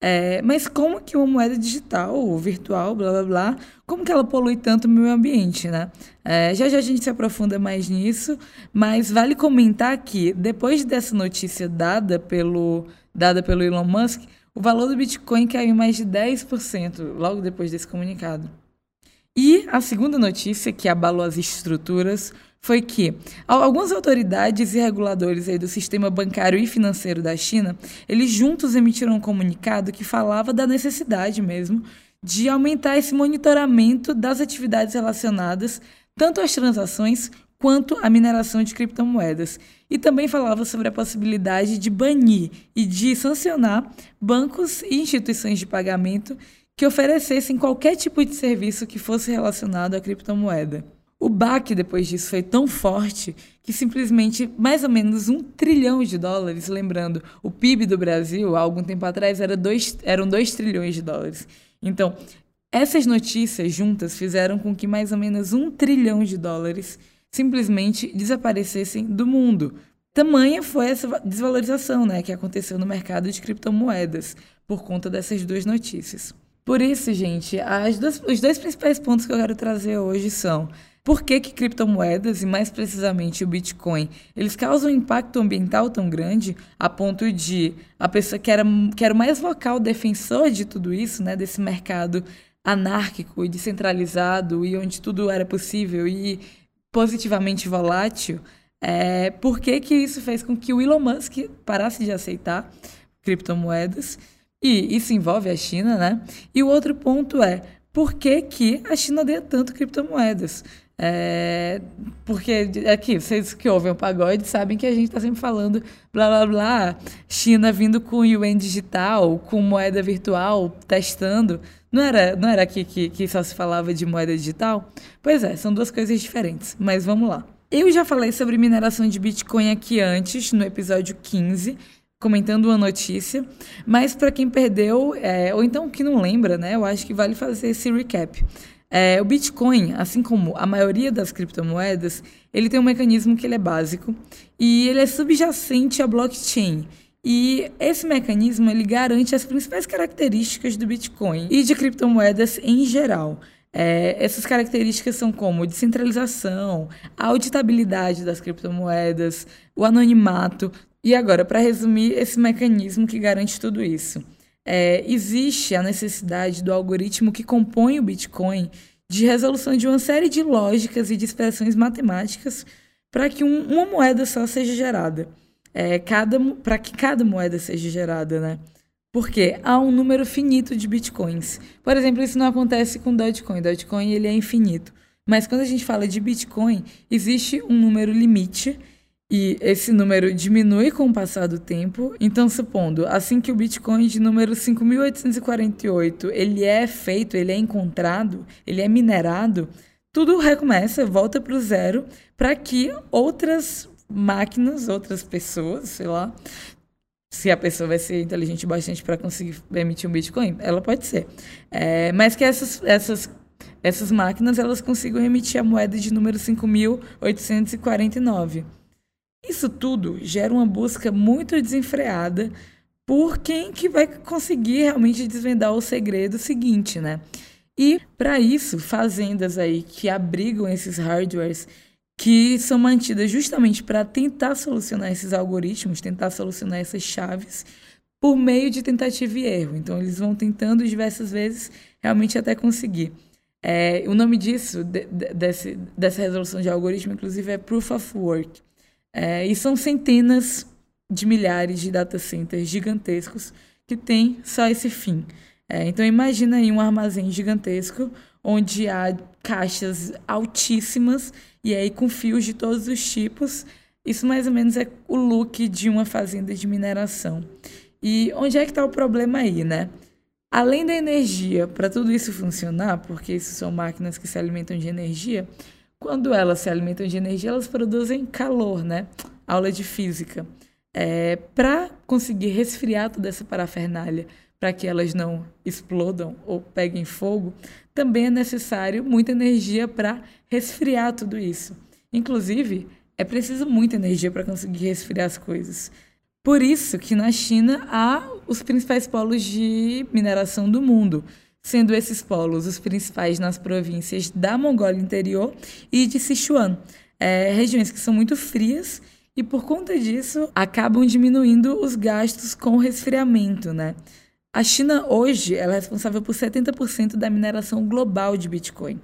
É, mas como que uma moeda digital, virtual, blá blá blá, como que ela polui tanto o meio ambiente, né? É, já já a gente se aprofunda mais nisso, mas vale comentar que depois dessa notícia dada pelo, dada pelo Elon Musk, o valor do Bitcoin caiu mais de 10% logo depois desse comunicado. E a segunda notícia que abalou as estruturas foi que algumas autoridades e reguladores aí do sistema bancário e financeiro da China, eles juntos emitiram um comunicado que falava da necessidade mesmo de aumentar esse monitoramento das atividades relacionadas tanto às transações quanto à mineração de criptomoedas. E também falava sobre a possibilidade de banir e de sancionar bancos e instituições de pagamento que oferecessem qualquer tipo de serviço que fosse relacionado à criptomoeda. O baque depois disso foi tão forte que simplesmente mais ou menos um trilhão de dólares, lembrando, o PIB do Brasil há algum tempo atrás era dois, eram 2 trilhões de dólares. Então, essas notícias juntas fizeram com que mais ou menos um trilhão de dólares simplesmente desaparecessem do mundo. Tamanha foi essa desvalorização né, que aconteceu no mercado de criptomoedas por conta dessas duas notícias. Por isso, gente, duas, os dois principais pontos que eu quero trazer hoje são por que, que criptomoedas, e mais precisamente o Bitcoin, eles causam um impacto ambiental tão grande a ponto de a pessoa que era, que era o mais vocal defensor de tudo isso, né, desse mercado anárquico e descentralizado e onde tudo era possível e positivamente volátil, é, por que, que isso fez com que o Elon Musk parasse de aceitar criptomoedas? E isso envolve a China, né? E o outro ponto é por que, que a China odeia tanto criptomoedas? É, porque aqui, vocês que ouvem o pagode sabem que a gente está sempre falando blá blá blá, China vindo com yuan digital, com moeda virtual, testando. Não era, não era aqui que, que só se falava de moeda digital? Pois é, são duas coisas diferentes, mas vamos lá. Eu já falei sobre mineração de Bitcoin aqui antes, no episódio 15, comentando uma notícia, mas para quem perdeu, é, ou então que não lembra, né, eu acho que vale fazer esse recap. É, o Bitcoin, assim como a maioria das criptomoedas, ele tem um mecanismo que ele é básico e ele é subjacente à blockchain. E esse mecanismo ele garante as principais características do Bitcoin e de criptomoedas em geral. É, essas características são como descentralização, a auditabilidade das criptomoedas, o anonimato. E agora, para resumir, esse mecanismo que garante tudo isso é, existe a necessidade do algoritmo que compõe o Bitcoin de resolução de uma série de lógicas e de expressões matemáticas para que um, uma moeda só seja gerada. É, para que cada moeda seja gerada, né? Porque há um número finito de bitcoins. Por exemplo, isso não acontece com Dogecoin. Dogecoin ele é infinito. Mas quando a gente fala de Bitcoin, existe um número limite e esse número diminui com o passar do tempo. Então, supondo, assim que o Bitcoin de número 5.848 ele é feito, ele é encontrado, ele é minerado, tudo recomeça, volta para o zero, para que outras máquinas, outras pessoas, sei lá, se a pessoa vai ser inteligente bastante para conseguir emitir um Bitcoin, ela pode ser. É, mas que essas, essas, essas máquinas elas consigam emitir a moeda de número 5.849. Isso tudo gera uma busca muito desenfreada por quem que vai conseguir realmente desvendar o segredo seguinte, né? E para isso, fazendas aí que abrigam esses hardwares que são mantidas justamente para tentar solucionar esses algoritmos, tentar solucionar essas chaves por meio de tentativa e erro. Então eles vão tentando diversas vezes realmente até conseguir. É, o nome disso, de, de, desse, dessa resolução de algoritmo, inclusive, é Proof of Work. É, e são centenas de milhares de data centers gigantescos que têm só esse fim. É, então imagina aí um armazém gigantesco onde há caixas altíssimas e aí com fios de todos os tipos. Isso mais ou menos é o look de uma fazenda de mineração. E onde é que está o problema aí, né? Além da energia, para tudo isso funcionar, porque isso são máquinas que se alimentam de energia, quando elas se alimentam de energia, elas produzem calor, né? Aula de física. É, para conseguir resfriar toda essa parafernália, para que elas não explodam ou peguem fogo, também é necessário muita energia para resfriar tudo isso. Inclusive, é preciso muita energia para conseguir resfriar as coisas. Por isso que na China há os principais polos de mineração do mundo, sendo esses polos os principais nas províncias da Mongólia Interior e de Sichuan, é, regiões que são muito frias e por conta disso acabam diminuindo os gastos com resfriamento, né? A China hoje ela é responsável por 70% da mineração global de Bitcoin.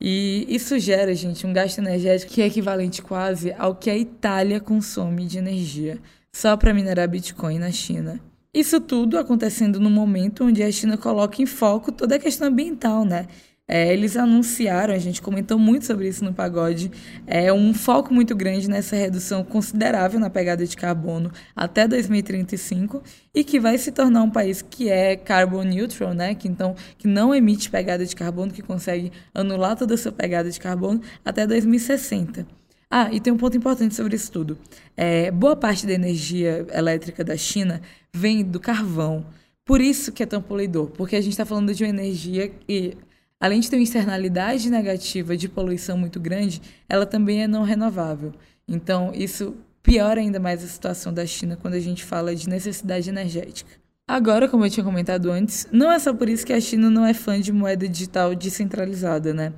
E isso gera, gente, um gasto energético que é equivalente quase ao que a Itália consome de energia só para minerar Bitcoin na China. Isso tudo acontecendo no momento onde a China coloca em foco toda a questão ambiental, né? É, eles anunciaram, a gente comentou muito sobre isso no pagode, é um foco muito grande nessa redução considerável na pegada de carbono até 2035 e que vai se tornar um país que é carbon neutral, né? Que então que não emite pegada de carbono, que consegue anular toda a sua pegada de carbono até 2060. Ah, e tem um ponto importante sobre isso tudo. É, boa parte da energia elétrica da China vem do carvão. Por isso que é tão poluidor, porque a gente está falando de uma energia e além de ter uma externalidade negativa de poluição muito grande, ela também é não renovável. Então, isso piora ainda mais a situação da China quando a gente fala de necessidade energética. Agora, como eu tinha comentado antes, não é só por isso que a China não é fã de moeda digital descentralizada, né?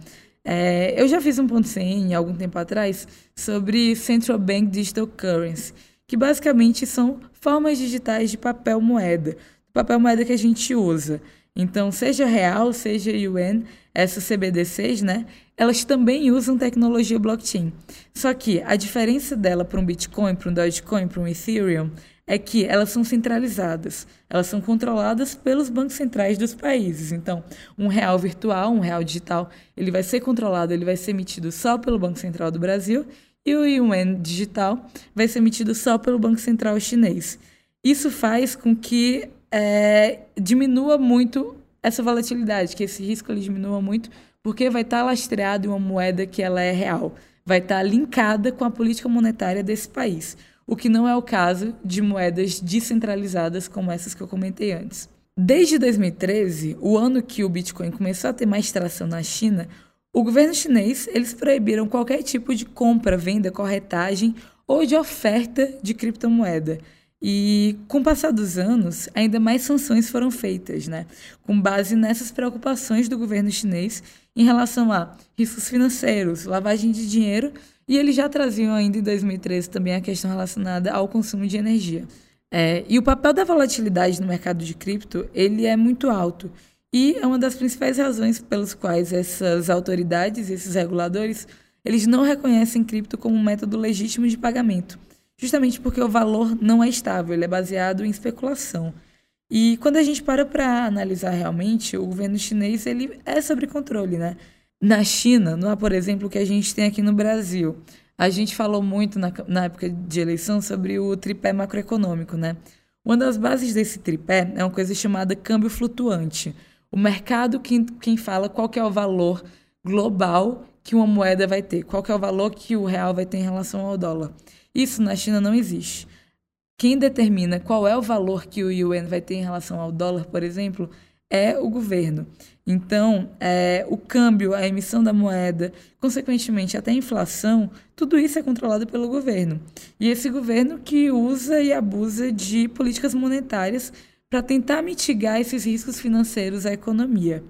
É, eu já fiz um ponto sem algum tempo atrás sobre Central Bank Digital Currency, que basicamente são formas digitais de papel moeda, papel moeda que a gente usa. Então, seja real, seja yuan, essas CBDCs, né? Elas também usam tecnologia blockchain. Só que a diferença dela para um Bitcoin, para um Dogecoin, para um Ethereum, é que elas são centralizadas. Elas são controladas pelos bancos centrais dos países. Então, um real virtual, um real digital, ele vai ser controlado, ele vai ser emitido só pelo Banco Central do Brasil e o yuan digital vai ser emitido só pelo Banco Central chinês. Isso faz com que é, diminua muito essa volatilidade, que esse risco ele diminua muito, porque vai estar lastreado em uma moeda que ela é real, vai estar linkada com a política monetária desse país, o que não é o caso de moedas descentralizadas como essas que eu comentei antes. Desde 2013, o ano que o Bitcoin começou a ter mais tração na China, o governo chinês eles proibiram qualquer tipo de compra, venda, corretagem ou de oferta de criptomoeda. E com o passar dos anos, ainda mais sanções foram feitas, né? com base nessas preocupações do governo chinês em relação a riscos financeiros, lavagem de dinheiro, e eles já traziam ainda em 2013 também a questão relacionada ao consumo de energia. É, e o papel da volatilidade no mercado de cripto ele é muito alto e é uma das principais razões pelas quais essas autoridades, esses reguladores, eles não reconhecem cripto como um método legítimo de pagamento justamente porque o valor não é estável, ele é baseado em especulação. E quando a gente para para analisar realmente, o governo chinês ele é sobre controle, né? Na China, não há, por exemplo, o que a gente tem aqui no Brasil. A gente falou muito na, na época de eleição sobre o tripé macroeconômico, né? Uma das bases desse tripé é uma coisa chamada câmbio flutuante. O mercado quem, quem fala qual que é o valor global que uma moeda vai ter, qual que é o valor que o real vai ter em relação ao dólar. Isso na China não existe. Quem determina qual é o valor que o yuan vai ter em relação ao dólar, por exemplo, é o governo. Então, é, o câmbio, a emissão da moeda, consequentemente até a inflação, tudo isso é controlado pelo governo. E esse governo que usa e abusa de políticas monetárias para tentar mitigar esses riscos financeiros à economia.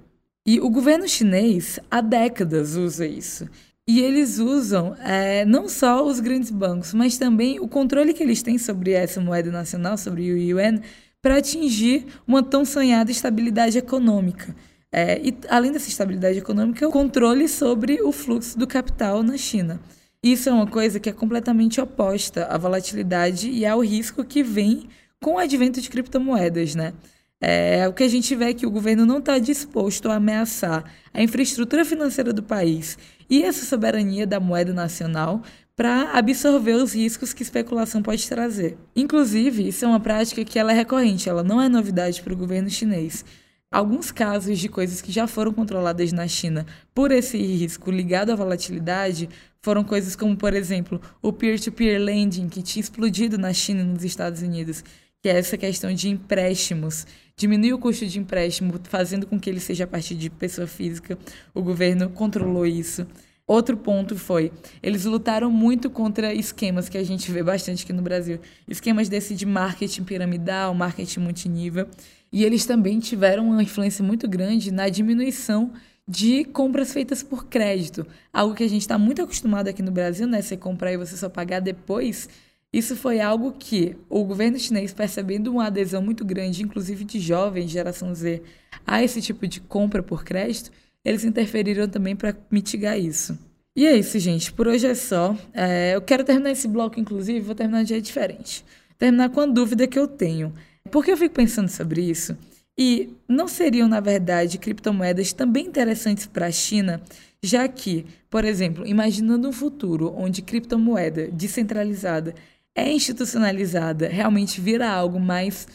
E o governo chinês há décadas usa isso. E eles usam é, não só os grandes bancos, mas também o controle que eles têm sobre essa moeda nacional, sobre o yuan, para atingir uma tão sonhada estabilidade econômica. É, e além dessa estabilidade econômica, o controle sobre o fluxo do capital na China. Isso é uma coisa que é completamente oposta à volatilidade e ao risco que vem com o advento de criptomoedas, né? É, o que a gente vê é que o governo não está disposto a ameaçar a infraestrutura financeira do país e essa soberania da moeda nacional para absorver os riscos que especulação pode trazer. Inclusive, isso é uma prática que ela é recorrente, ela não é novidade para o governo chinês. Alguns casos de coisas que já foram controladas na China por esse risco ligado à volatilidade foram coisas como, por exemplo, o peer-to-peer -peer lending, que tinha explodido na China e nos Estados Unidos, que é essa questão de empréstimos diminuir o custo de empréstimo, fazendo com que ele seja a partir de pessoa física. O governo controlou isso. Outro ponto foi, eles lutaram muito contra esquemas que a gente vê bastante aqui no Brasil. Esquemas desse de marketing piramidal, marketing multinível. E eles também tiveram uma influência muito grande na diminuição de compras feitas por crédito. Algo que a gente está muito acostumado aqui no Brasil, né? Você comprar e você só pagar depois. Isso foi algo que o governo chinês, percebendo uma adesão muito grande, inclusive de jovens, geração Z, a esse tipo de compra por crédito, eles interferiram também para mitigar isso. E é isso, gente. Por hoje é só. É, eu quero terminar esse bloco, inclusive, vou terminar de jeito diferente. Terminar com a dúvida que eu tenho. Por que eu fico pensando sobre isso? E não seriam, na verdade, criptomoedas também interessantes para a China, já que, por exemplo, imaginando um futuro onde criptomoeda descentralizada é institucionalizada, realmente vira algo mais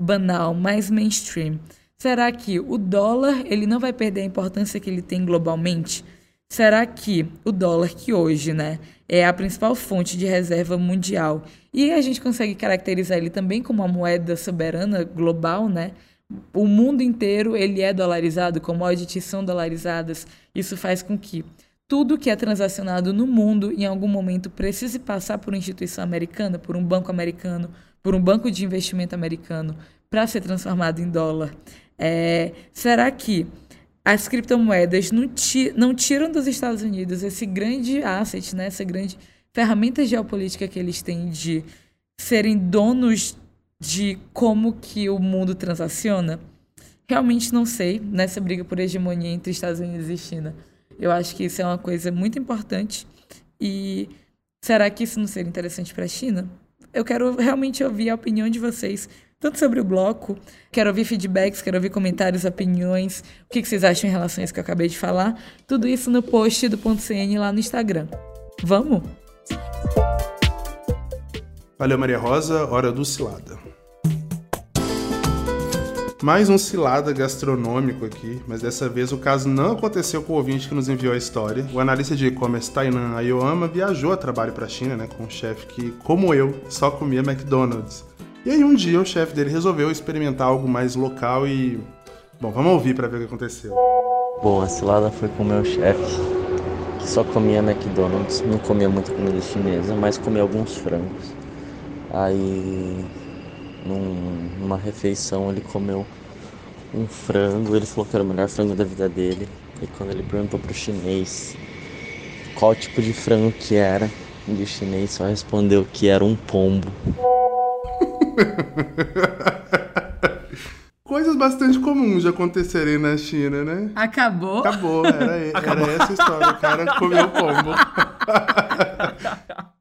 banal, mais mainstream. Será que o dólar ele não vai perder a importância que ele tem globalmente? Será que o dólar que hoje, né, é a principal fonte de reserva mundial e a gente consegue caracterizar ele também como uma moeda soberana global, né? O mundo inteiro ele é dolarizado, commodities são dolarizadas. Isso faz com que tudo que é transacionado no mundo em algum momento precise passar por uma instituição americana, por um banco americano, por um banco de investimento americano para ser transformado em dólar. É, será que as criptomoedas não, ti, não, tiram dos Estados Unidos esse grande asset, né, essa grande ferramenta geopolítica que eles têm de serem donos de como que o mundo transaciona? Realmente não sei, nessa briga por hegemonia entre Estados Unidos e China. Eu acho que isso é uma coisa muito importante. E será que isso não seria interessante para a China? Eu quero realmente ouvir a opinião de vocês tanto sobre o bloco, quero ouvir feedbacks, quero ouvir comentários, opiniões, o que vocês acham em relação a isso que eu acabei de falar. Tudo isso no post do ponto .cn lá no Instagram. Vamos? Valeu, Maria Rosa. Hora do Cilada. Mais um cilada gastronômico aqui, mas dessa vez o caso não aconteceu com o ouvinte que nos enviou a história. O analista de e-commerce Tainan Ayoama viajou a trabalho para a China, né, com um chefe que, como eu, só comia McDonald's. E aí um dia o chefe dele resolveu experimentar algo mais local e. Bom, vamos ouvir para ver o que aconteceu. Bom, a cilada foi com o meu chefe, que só comia McDonald's, não comia muita comida chinesa, mas comia alguns frangos. Aí, num, numa refeição, ele comeu um frango, ele falou que era o melhor frango da vida dele. E quando ele perguntou pro chinês qual tipo de frango que era, o chinês só respondeu que era um pombo. Coisas bastante comuns de acontecerem na China, né? Acabou? Acabou, era, Acabou. era essa a história. O cara comeu pombo.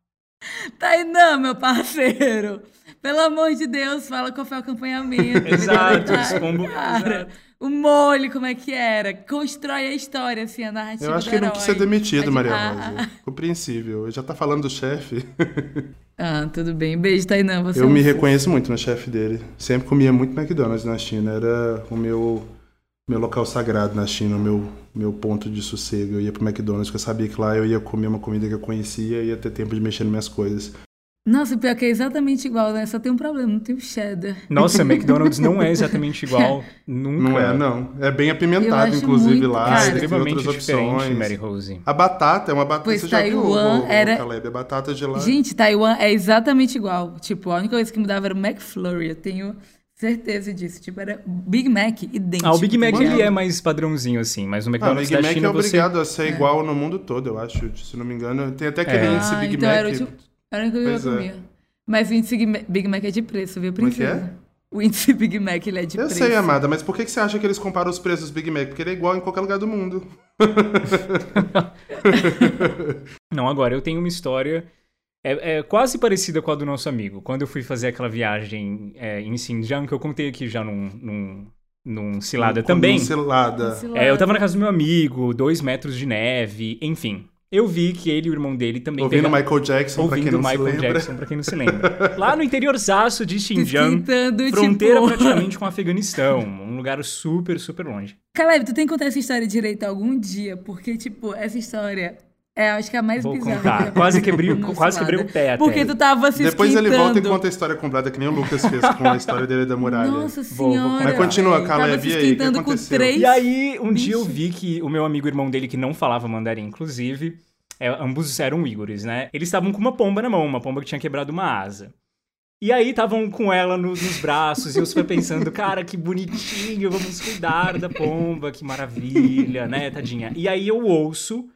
Tainan, meu parceiro. Pelo amor de Deus, fala qual foi o acompanhamento. Exato, esse pombo. Cara, o molho, como é que era? Constrói a história, assim, a narrativa. Eu acho que ele não precisa ser demitido, Maria ah, Rosa. Ah, ah. Compreensível. Já tá falando do chefe. Ah, tudo bem. Beijo, Tainan. Você eu é me reconheço muito no chefe dele. Sempre comia muito McDonald's na China. Era o meu, meu local sagrado na China, o meu, meu ponto de sossego. Eu ia pro McDonald's, porque eu sabia que lá eu ia comer uma comida que eu conhecia e ia ter tempo de mexer nas minhas coisas. Nossa, pior que é exatamente igual, né? Só tem um problema, não tem o cheddar. Nossa, McDonald's não é exatamente igual. Nunca. Não é, não. É bem apimentado, inclusive, muito, lá. Cara, é extremamente diferente, Mary Rose. A batata é uma batata. Pois você Taiwan já viu, era... Caleb, a batata de lá. Gente, Taiwan é exatamente igual. Tipo, a única coisa que mudava era o McFlurry. Eu tenho certeza disso. Tipo, era Big Mac idêntico. Ah, o Big Mac ele é mais padrãozinho, assim. Mas o McDonald's ah, Big Mac China, é obrigado você... a ser é. igual no mundo todo, eu acho. Se não me engano. Tem até aquele é. índice ah, Big então Mac. Era, tipo, era o que eu ia comer. É. Mas o índice Big Mac é de preço, viu, princesa? Como é que é? O índice Big Mac ele é de eu preço. Eu sei, amada, mas por que você acha que eles comparam os preços do Big Mac? Porque ele é igual em qualquer lugar do mundo. Não, agora eu tenho uma história é, é, quase parecida com a do nosso amigo. Quando eu fui fazer aquela viagem é, em Xinjiang, que eu contei aqui já num, num, num cilada também. Num cilada. É, eu tava na casa do meu amigo, dois metros de neve, enfim. Eu vi que ele e o irmão dele também Ouvindo pegam... Michael Jackson, Ouvindo pra quem não Michael se lembra. Jackson, pra quem não se lembra. Lá no interiorzaço de Xinjiang, fronteira tipo... praticamente com o Afeganistão. Um lugar super, super longe. Caleb, tu tem que contar essa história direito algum dia, porque, tipo, essa história É, acho que é a mais Vou bizarra. contar. Quase quebrei, quase quebrei o pé até. Porque tu tava se Depois ele volta e esquentando. conta a história completa, que nem o Lucas fez com a história dele da muralha. Nossa Vou- vou senhora. contar. Mas continua, velho. Caleb, Tava se e aí, o que esquentando com aconteceu? três. E aí, um dia eu vi que o meu amigo irmão dele, que não falava mandarim, inclusive, é, ambos eram uigures, né? Eles estavam com uma pomba na mão, uma pomba que tinha quebrado uma asa. E aí estavam com ela no- nos braços e eu super pensando, cara, que bonitinho, vamos cuidar da pomba, que maravilha, né, tadinha. E aí eu ouço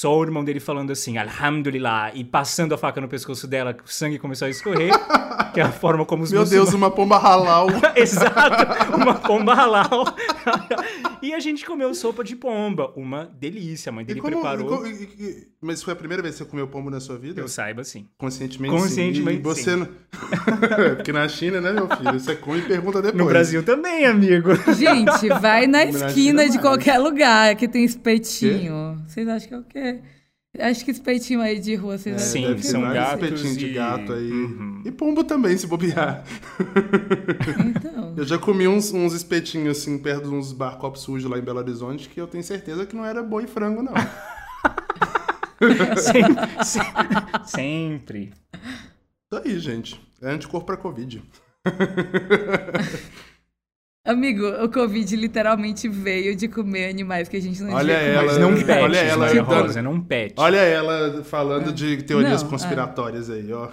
só o irmão dele falando assim, Alhamdulillah, e passando a faca no pescoço dela, o sangue começou a escorrer, que é a forma como os Meu muçulmanos- Deus, uma pomba halal. Exato, uma pomba halal. e a gente comeu sopa de pomba, uma delícia. A mãe E dele como- preparou. e co- e- e- mas foi a primeira vez que você comeu pombo na sua vida? Eu saiba, sim. Conscientemente, Conscientemente, sim. E você sim. não... É, Porque na China, né, meu filho? Você come e pergunta depois. No Brasil também, amigo. Gente, vai na Na esquina China de mais. qualquer lugar que tem espetinho. Vocês acham que é o quê? Acho que espetinho aí de rua, vocês É, Sim, são gatos espetinhos de e- gato aí. Uhum. E pombo também, se bobear. Então. Eu já comi uns, uns espetinhos assim, perto de uns bar copos sujos lá em Belo Horizonte, que eu tenho certeza que não era boi e frango, não. Sem- sem- sempre. Isso aí, gente. É anticorpo pra Covid. Amigo, o Covid literalmente veio de comer animais que a gente não Olha devia ela, comer. Mas não olha pets, ela Maria dando- Rosa, não pet. Olha ela falando de teorias Não, conspiratórias aí, ó.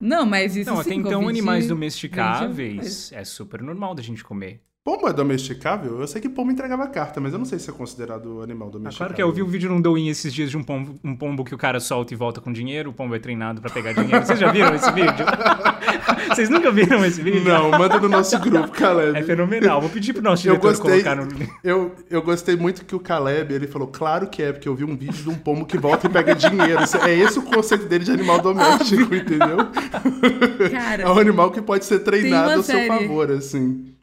Não, mas isso Não, até então Covid animais domesticáveis é super normal da gente comer. Pombo é domesticável? Eu sei que pombo entregava carta, mas eu não sei se é considerado animal Ah, domesticável. claro que é, eu vi um vídeo no Douyin esses dias de um pombo, um pombo que o cara solta e volta com dinheiro, o pombo é treinado pra pegar dinheiro. Vocês já viram esse vídeo? Vocês nunca viram esse vídeo? Não, manda no nosso grupo, Caleb. É fenomenal. Vou pedir pro nosso Eu diretor gostei, colocar no. eu, eu gostei muito que o Caleb, ele falou, claro que é, porque eu vi um vídeo de um pombo que volta e pega dinheiro. É esse o conceito dele de animal doméstico, entendeu? Cara, É um animal que pode ser treinado ao seu favor, assim.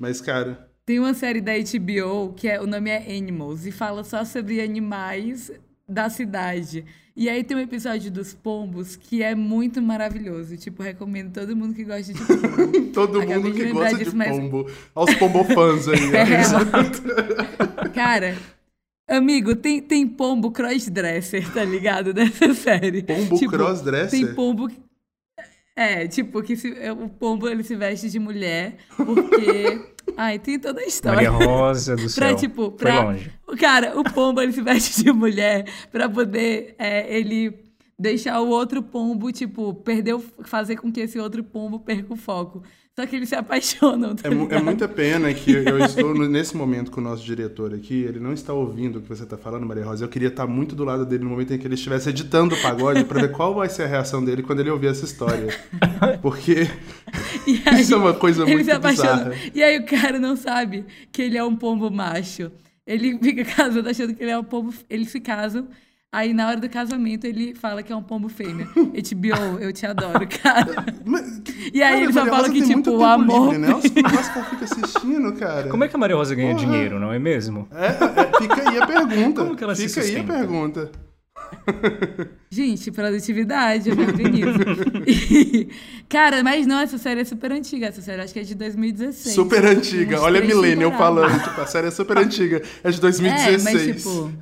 Mas, cara, Tem uma série da HBO que é, o nome é Animals e fala só sobre animais da cidade. E aí tem um episódio dos pombos que é muito maravilhoso. Tipo, recomendo todo mundo que gosta de pombo. todo Acabei mundo de que gosta de disso, mas- pombo. Aos pombofãs aí. É. Cara, amigo, tem, tem pombo crossdresser, tá ligado? Nessa série. Pombo Tipo, crossdresser? Tem pombo. É, tipo, que se- é, o pombo ele se veste de mulher porque. Ai, tem toda a história. Maria Rosa do Pra, céu. tipo, Foi pra. longe. O Cara, o pombo ele se veste de mulher pra poder é, ele deixar o outro pombo, tipo, perder o, fazer com que esse outro pombo perca o foco. Só que eles se apaixonam, tá É, é muita pena que eu estou nesse momento com o nosso diretor aqui, ele não está ouvindo o que você está falando, Maria Rosa. Eu queria estar muito do lado dele no momento em que ele estivesse editando o pagode para ver qual vai ser a reação dele quando ele ouvir essa história. Porque aí, isso é uma coisa muito bizarra. E aí o cara não sabe que ele é um pombo macho. Ele fica casado achando que ele é um pombo. Eles se casam. Aí na hora do casamento ele fala que é um pombo fêmea. HBO, eu te adoro, cara. Mas, E aí cara, ele só fala que, tipo, o amor. Livre, né? Os negócios que eu fico assistindo, cara. Como é que a Maria Rosa ganha Porra. dinheiro, não é mesmo? É, é, fica aí a pergunta. Como que ela se fica aí a pergunta. Gente, produtividade, eu me organizo. E, cara, mas não, essa série é super antiga. Essa série acho que é de 2016. Super antiga. Olha a Millennial falando. Tipo, a série é super antiga. É de É, 2016. mas tipo.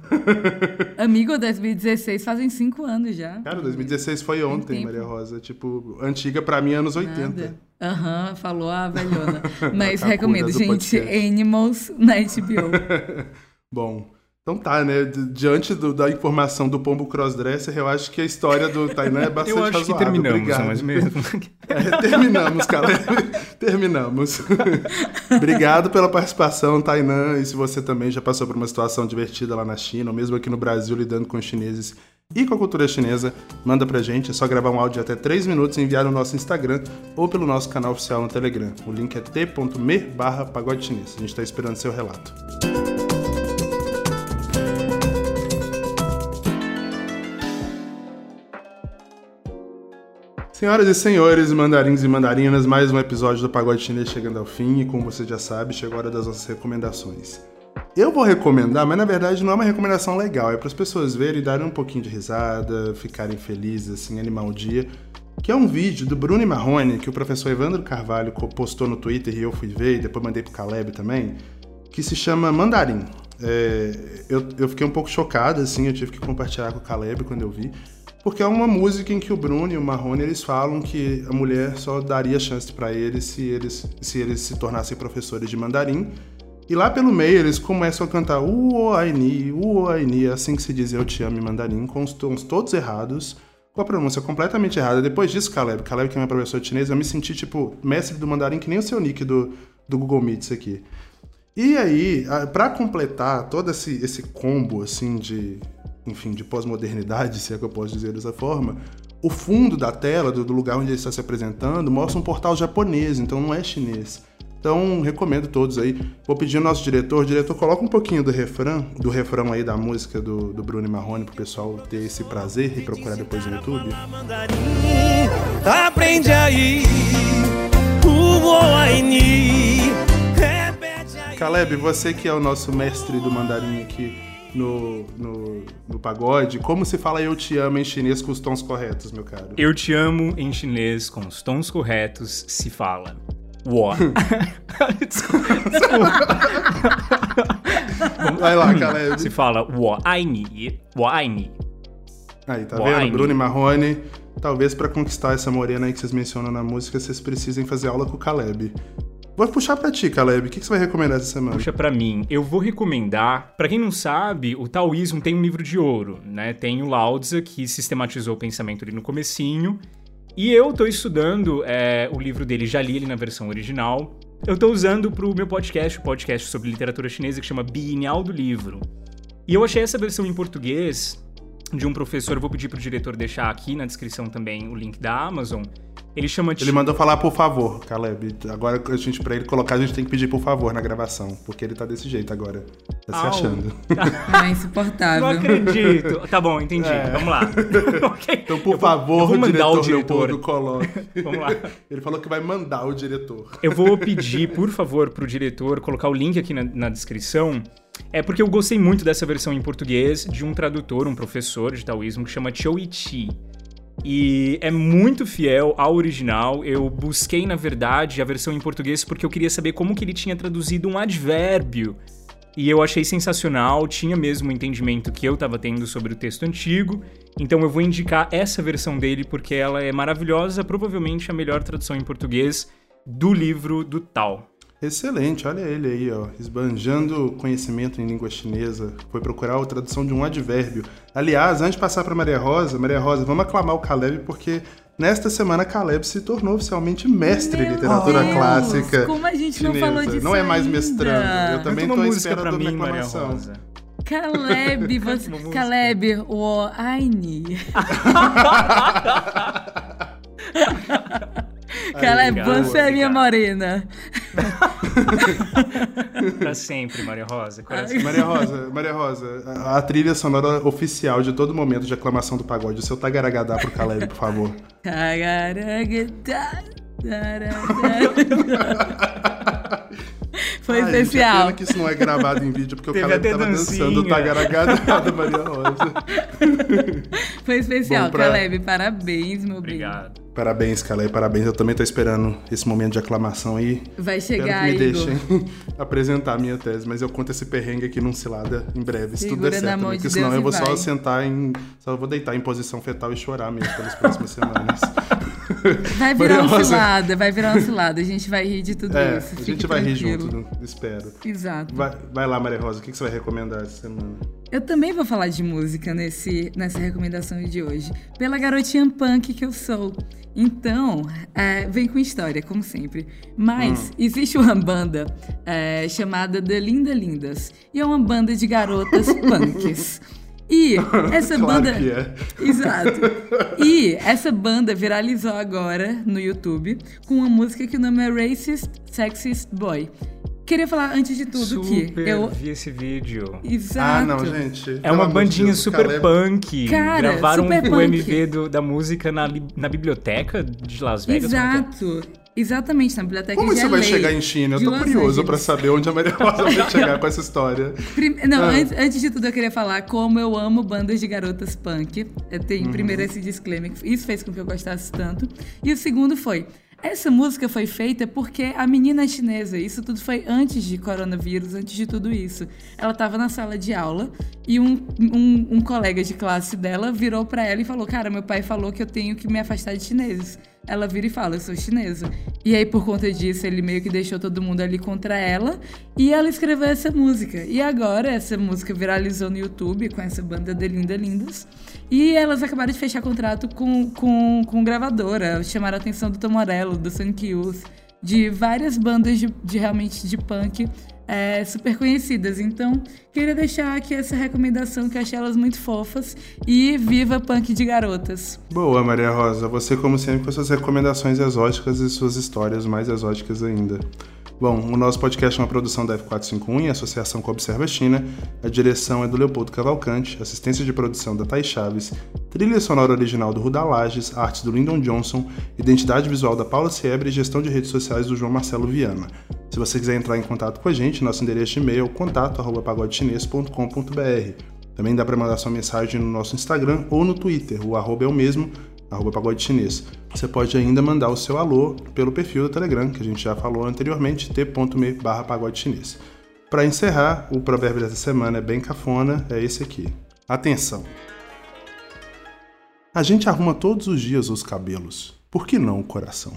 Amigo, 2016 fazem cinco anos já. Cara, 2016 foi ontem. Maria Rosa. Tipo, antiga pra mim, anos 80. Nada. Aham, falou a velhona. Mas A recomendo, gente, podcast. Animals na HBO. Bom, então tá, né? Di- Diante do- da informação do pombo crossdresser, eu acho que a história do Tainan é bastante Eu acho que razoável. terminamos, Obrigado. não é mesmo? É, terminamos, cara. terminamos. Obrigado pela participação, Tainan. E se você também já passou por uma situação divertida lá na China, ou mesmo aqui no Brasil lidando com os chineses e com a cultura chinesa, manda pra gente. É só gravar um áudio de até 3 minutos e enviar no nosso Instagram ou pelo nosso canal oficial no Telegram. O link é t.me barra pagode chinês. A gente tá esperando seu relato. Senhoras e senhores, mandarins e mandarinas, mais um episódio do Pagode Chinês chegando ao fim e como você já sabe, chegou a hora das nossas recomendações. Eu vou recomendar, mas na verdade não é uma recomendação legal, é para as pessoas verem e darem um pouquinho de risada, ficarem felizes, assim, animar o dia. Que é um vídeo do Bruno Marrone que o professor Evandro Carvalho postou no Twitter e eu fui ver e depois mandei pro Caleb também, que se chama Mandarim. É, eu, eu fiquei um pouco chocado, assim, eu tive que compartilhar com o Caleb quando eu vi. Porque é uma música em que o Bruno e o Marrone eles falam que a mulher só daria chance para eles se eles se eles se tornassem professores de mandarim. E lá pelo meio eles começam a cantar Uo Aini, Uo Aini, é assim que se diz Eu Te Amo em mandarim, com os tons todos errados, com a pronúncia completamente errada. Depois disso, Caleb, Caleb que é meu professor de chinês, eu me senti tipo mestre do mandarim, que nem o seu nick do, do Google Meets aqui. E aí, para completar todo esse, esse combo assim de, enfim, de pós-modernidade, se é que eu posso dizer dessa forma, o fundo da tela, do, lugar onde ele está se apresentando, mostra um portal japonês, então não é chinês. Então, recomendo todos aí. Vou pedir ao nosso diretor, diretor, coloca um pouquinho do refrão, do refrão aí da música do, do Bruno Marrone pro pessoal ter esse prazer e procurar depois no YouTube. Aprende aí. Caleb, você que é o nosso mestre do mandarim aqui no, no, no, pagode. Como se fala eu te amo em chinês com os tons corretos, meu caro? Eu te amo em chinês com os tons corretos se fala. Uó. desculpa. Vai lá, Caleb. Se fala uó ai uó. Aí, tá vendo? Bruno e Marrone. Talvez para conquistar essa morena aí que vocês mencionam na música, vocês precisem fazer aula com o Caleb. Vou puxar para ti, Caleb. O que você vai recomendar essa semana? Puxa para mim. Eu vou recomendar. Para quem não sabe, o taoísmo tem um livro de ouro, né? Tem o Lao Tzu, que sistematizou o pensamento ali no comecinho. E eu tô estudando é, o livro dele, já li ele na versão original. Eu tô usando pro meu podcast, o um podcast sobre literatura chinesa que chama Bienal do Livro. E eu achei essa versão em português de um professor, eu vou pedir pro diretor deixar aqui na descrição também o link da Amazon. Ele chama Ele mandou falar por favor, Caleb. Agora a gente para ele colocar a gente tem que pedir por favor na gravação, porque ele tá desse jeito agora. Tá se achando. É insuportável. Não acredito. Tá bom, entendi. É. Vamos lá. okay. Então, por eu favor, vou, eu vou mandar diretor o diretor coloque. Vamos lá. Ele falou que vai mandar o diretor. Eu vou pedir, por favor, pro diretor colocar o link aqui na, na descrição. É porque eu gostei muito dessa versão em português de um tradutor, um professor de taoísmo que chama Chou Chi. E é muito fiel ao original. Eu busquei, na verdade, a versão em português porque eu queria saber como que ele tinha traduzido um advérbio. E eu achei sensacional, tinha mesmo o entendimento que eu estava tendo sobre o texto antigo. Então eu vou indicar essa versão dele porque ela é maravilhosa, provavelmente a melhor tradução em português do livro do Tal. Excelente, olha ele aí, ó, esbanjando conhecimento em língua chinesa. Foi procurar a tradução de um advérbio. Aliás, antes de passar para Maria Rosa, Maria Rosa, vamos aclamar o Caleb porque nesta semana Caleb se tornou oficialmente mestre em literatura Deus, clássica. Como a gente chinesa. não falou disso Não é mais ainda. mestrando. Eu também estou esperando a minha aclamação. Caleb, você, Caleb, o Aini. Caleb, você é minha morena. pra sempre, Maria Rosa. Maria Rosa, Maria Rosa, a, a, trilha sonora oficial de todo momento de aclamação do pagode. O seu tagaragadá pro Caleb, por favor. Tagaragadá. Foi Ai, especial. Gente, pena que isso não é gravado em vídeo, porque Teve o Caleb tava dancinha. dançando o tagaragada da Maria Rosa. Foi especial, pra... Caleb. Parabéns, meu Obrigado. bem. Parabéns, Caleb, parabéns. Eu também tô esperando esse momento de aclamação aí. Vai chegar, que me deixem apresentar a minha tese, mas eu conto esse perrengue aqui num cilada em breve, se tudo der certo. Né? Porque senão eu vou vai. só sentar em. Só vou deitar em posição fetal e chorar mesmo pelas próximas semanas. Vai virar uma cilada, vai virar uma cilada. A gente vai rir de tudo é, isso. A gente vai tranquilo. rir junto, espero. Exato. Vai, vai lá, Maria Rosa, o que você vai recomendar essa semana? Eu também vou falar de música nesse, nessa recomendação de hoje. Pela garotinha punk que eu sou. Então, é, vem com história, como sempre. Mas hum. existe uma banda é, chamada The Linda Lindas. E é uma banda de garotas punks. E essa claro banda. Que é. Exato. E essa banda viralizou agora no YouTube com uma música que o nome é Racist Sexist Boy. Queria falar antes de tudo super que eu vi esse vídeo. Exato. Ah, não, gente. É uma bandinha Deus, super punk. Cara, Gravaram super o punk. MV do, da música na, na biblioteca de Las Vegas. É é? Exato. Exatamente, na biblioteca Como isso vai chegar em China? Eu tô Los curioso para saber onde a Maria Rosa vai chegar com essa história. Não, ah. antes, antes, de tudo eu queria falar como eu amo bandas de garotas punk. Tem uhum. primeiro esse disclaimer, isso fez com que eu gostasse tanto. E o segundo foi, Essa música foi feita porque a menina chinesa, isso tudo foi antes de coronavírus, antes de tudo isso. Ela estava na sala de aula e um, um, um colega de classe dela virou para ela e falou: Cara, meu pai falou que eu tenho que me afastar de chineses ela vira e fala: Eu sou chinesa. E aí, por conta disso, ele meio que deixou todo mundo ali contra ela. E ela escreveu essa música. E agora, essa música viralizou no YouTube com essa banda de Linda Lindas. E elas acabaram de fechar contrato com, com, com gravadora. Chamaram a atenção do Tom Morello, do Sonic Youth, de várias bandas de, de realmente de punk é, super conhecidas. Então, queria deixar aqui essa recomendação que achei elas muito fofas e viva punk de garotas. Boa, Maria Rosa. Você, como sempre, com suas recomendações exóticas e suas histórias mais exóticas ainda. Bom, o nosso podcast é uma produção da F451 em associação com a Observa China. A direção é do Leopoldo Cavalcante, assistência de produção da Thay Chaves, trilha sonora original do Ruda Lages, artes do Lyndon Johnson, identidade visual da Paula Siebre e gestão de redes sociais do João Marcelo Viana. Se você quiser entrar em contato com a gente, nosso endereço de e-mail é contato@pagodechinês.com.br. Também dá para mandar sua mensagem no nosso Instagram ou no Twitter, o arroba é o mesmo, arroba pagode chinês. Você pode ainda mandar o seu alô pelo perfil do Telegram, que a gente já falou anteriormente, t.me barra pagode chinês. Para encerrar, o provérbio dessa semana é bem cafona, é esse aqui. Atenção! A gente arruma todos os dias os cabelos, por que não o coração?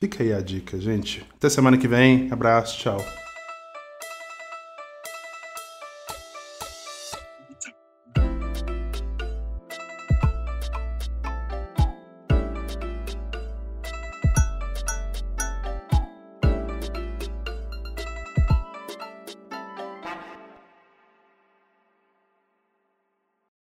Fica aí a dica, gente. Até semana que vem, abraço, tchau.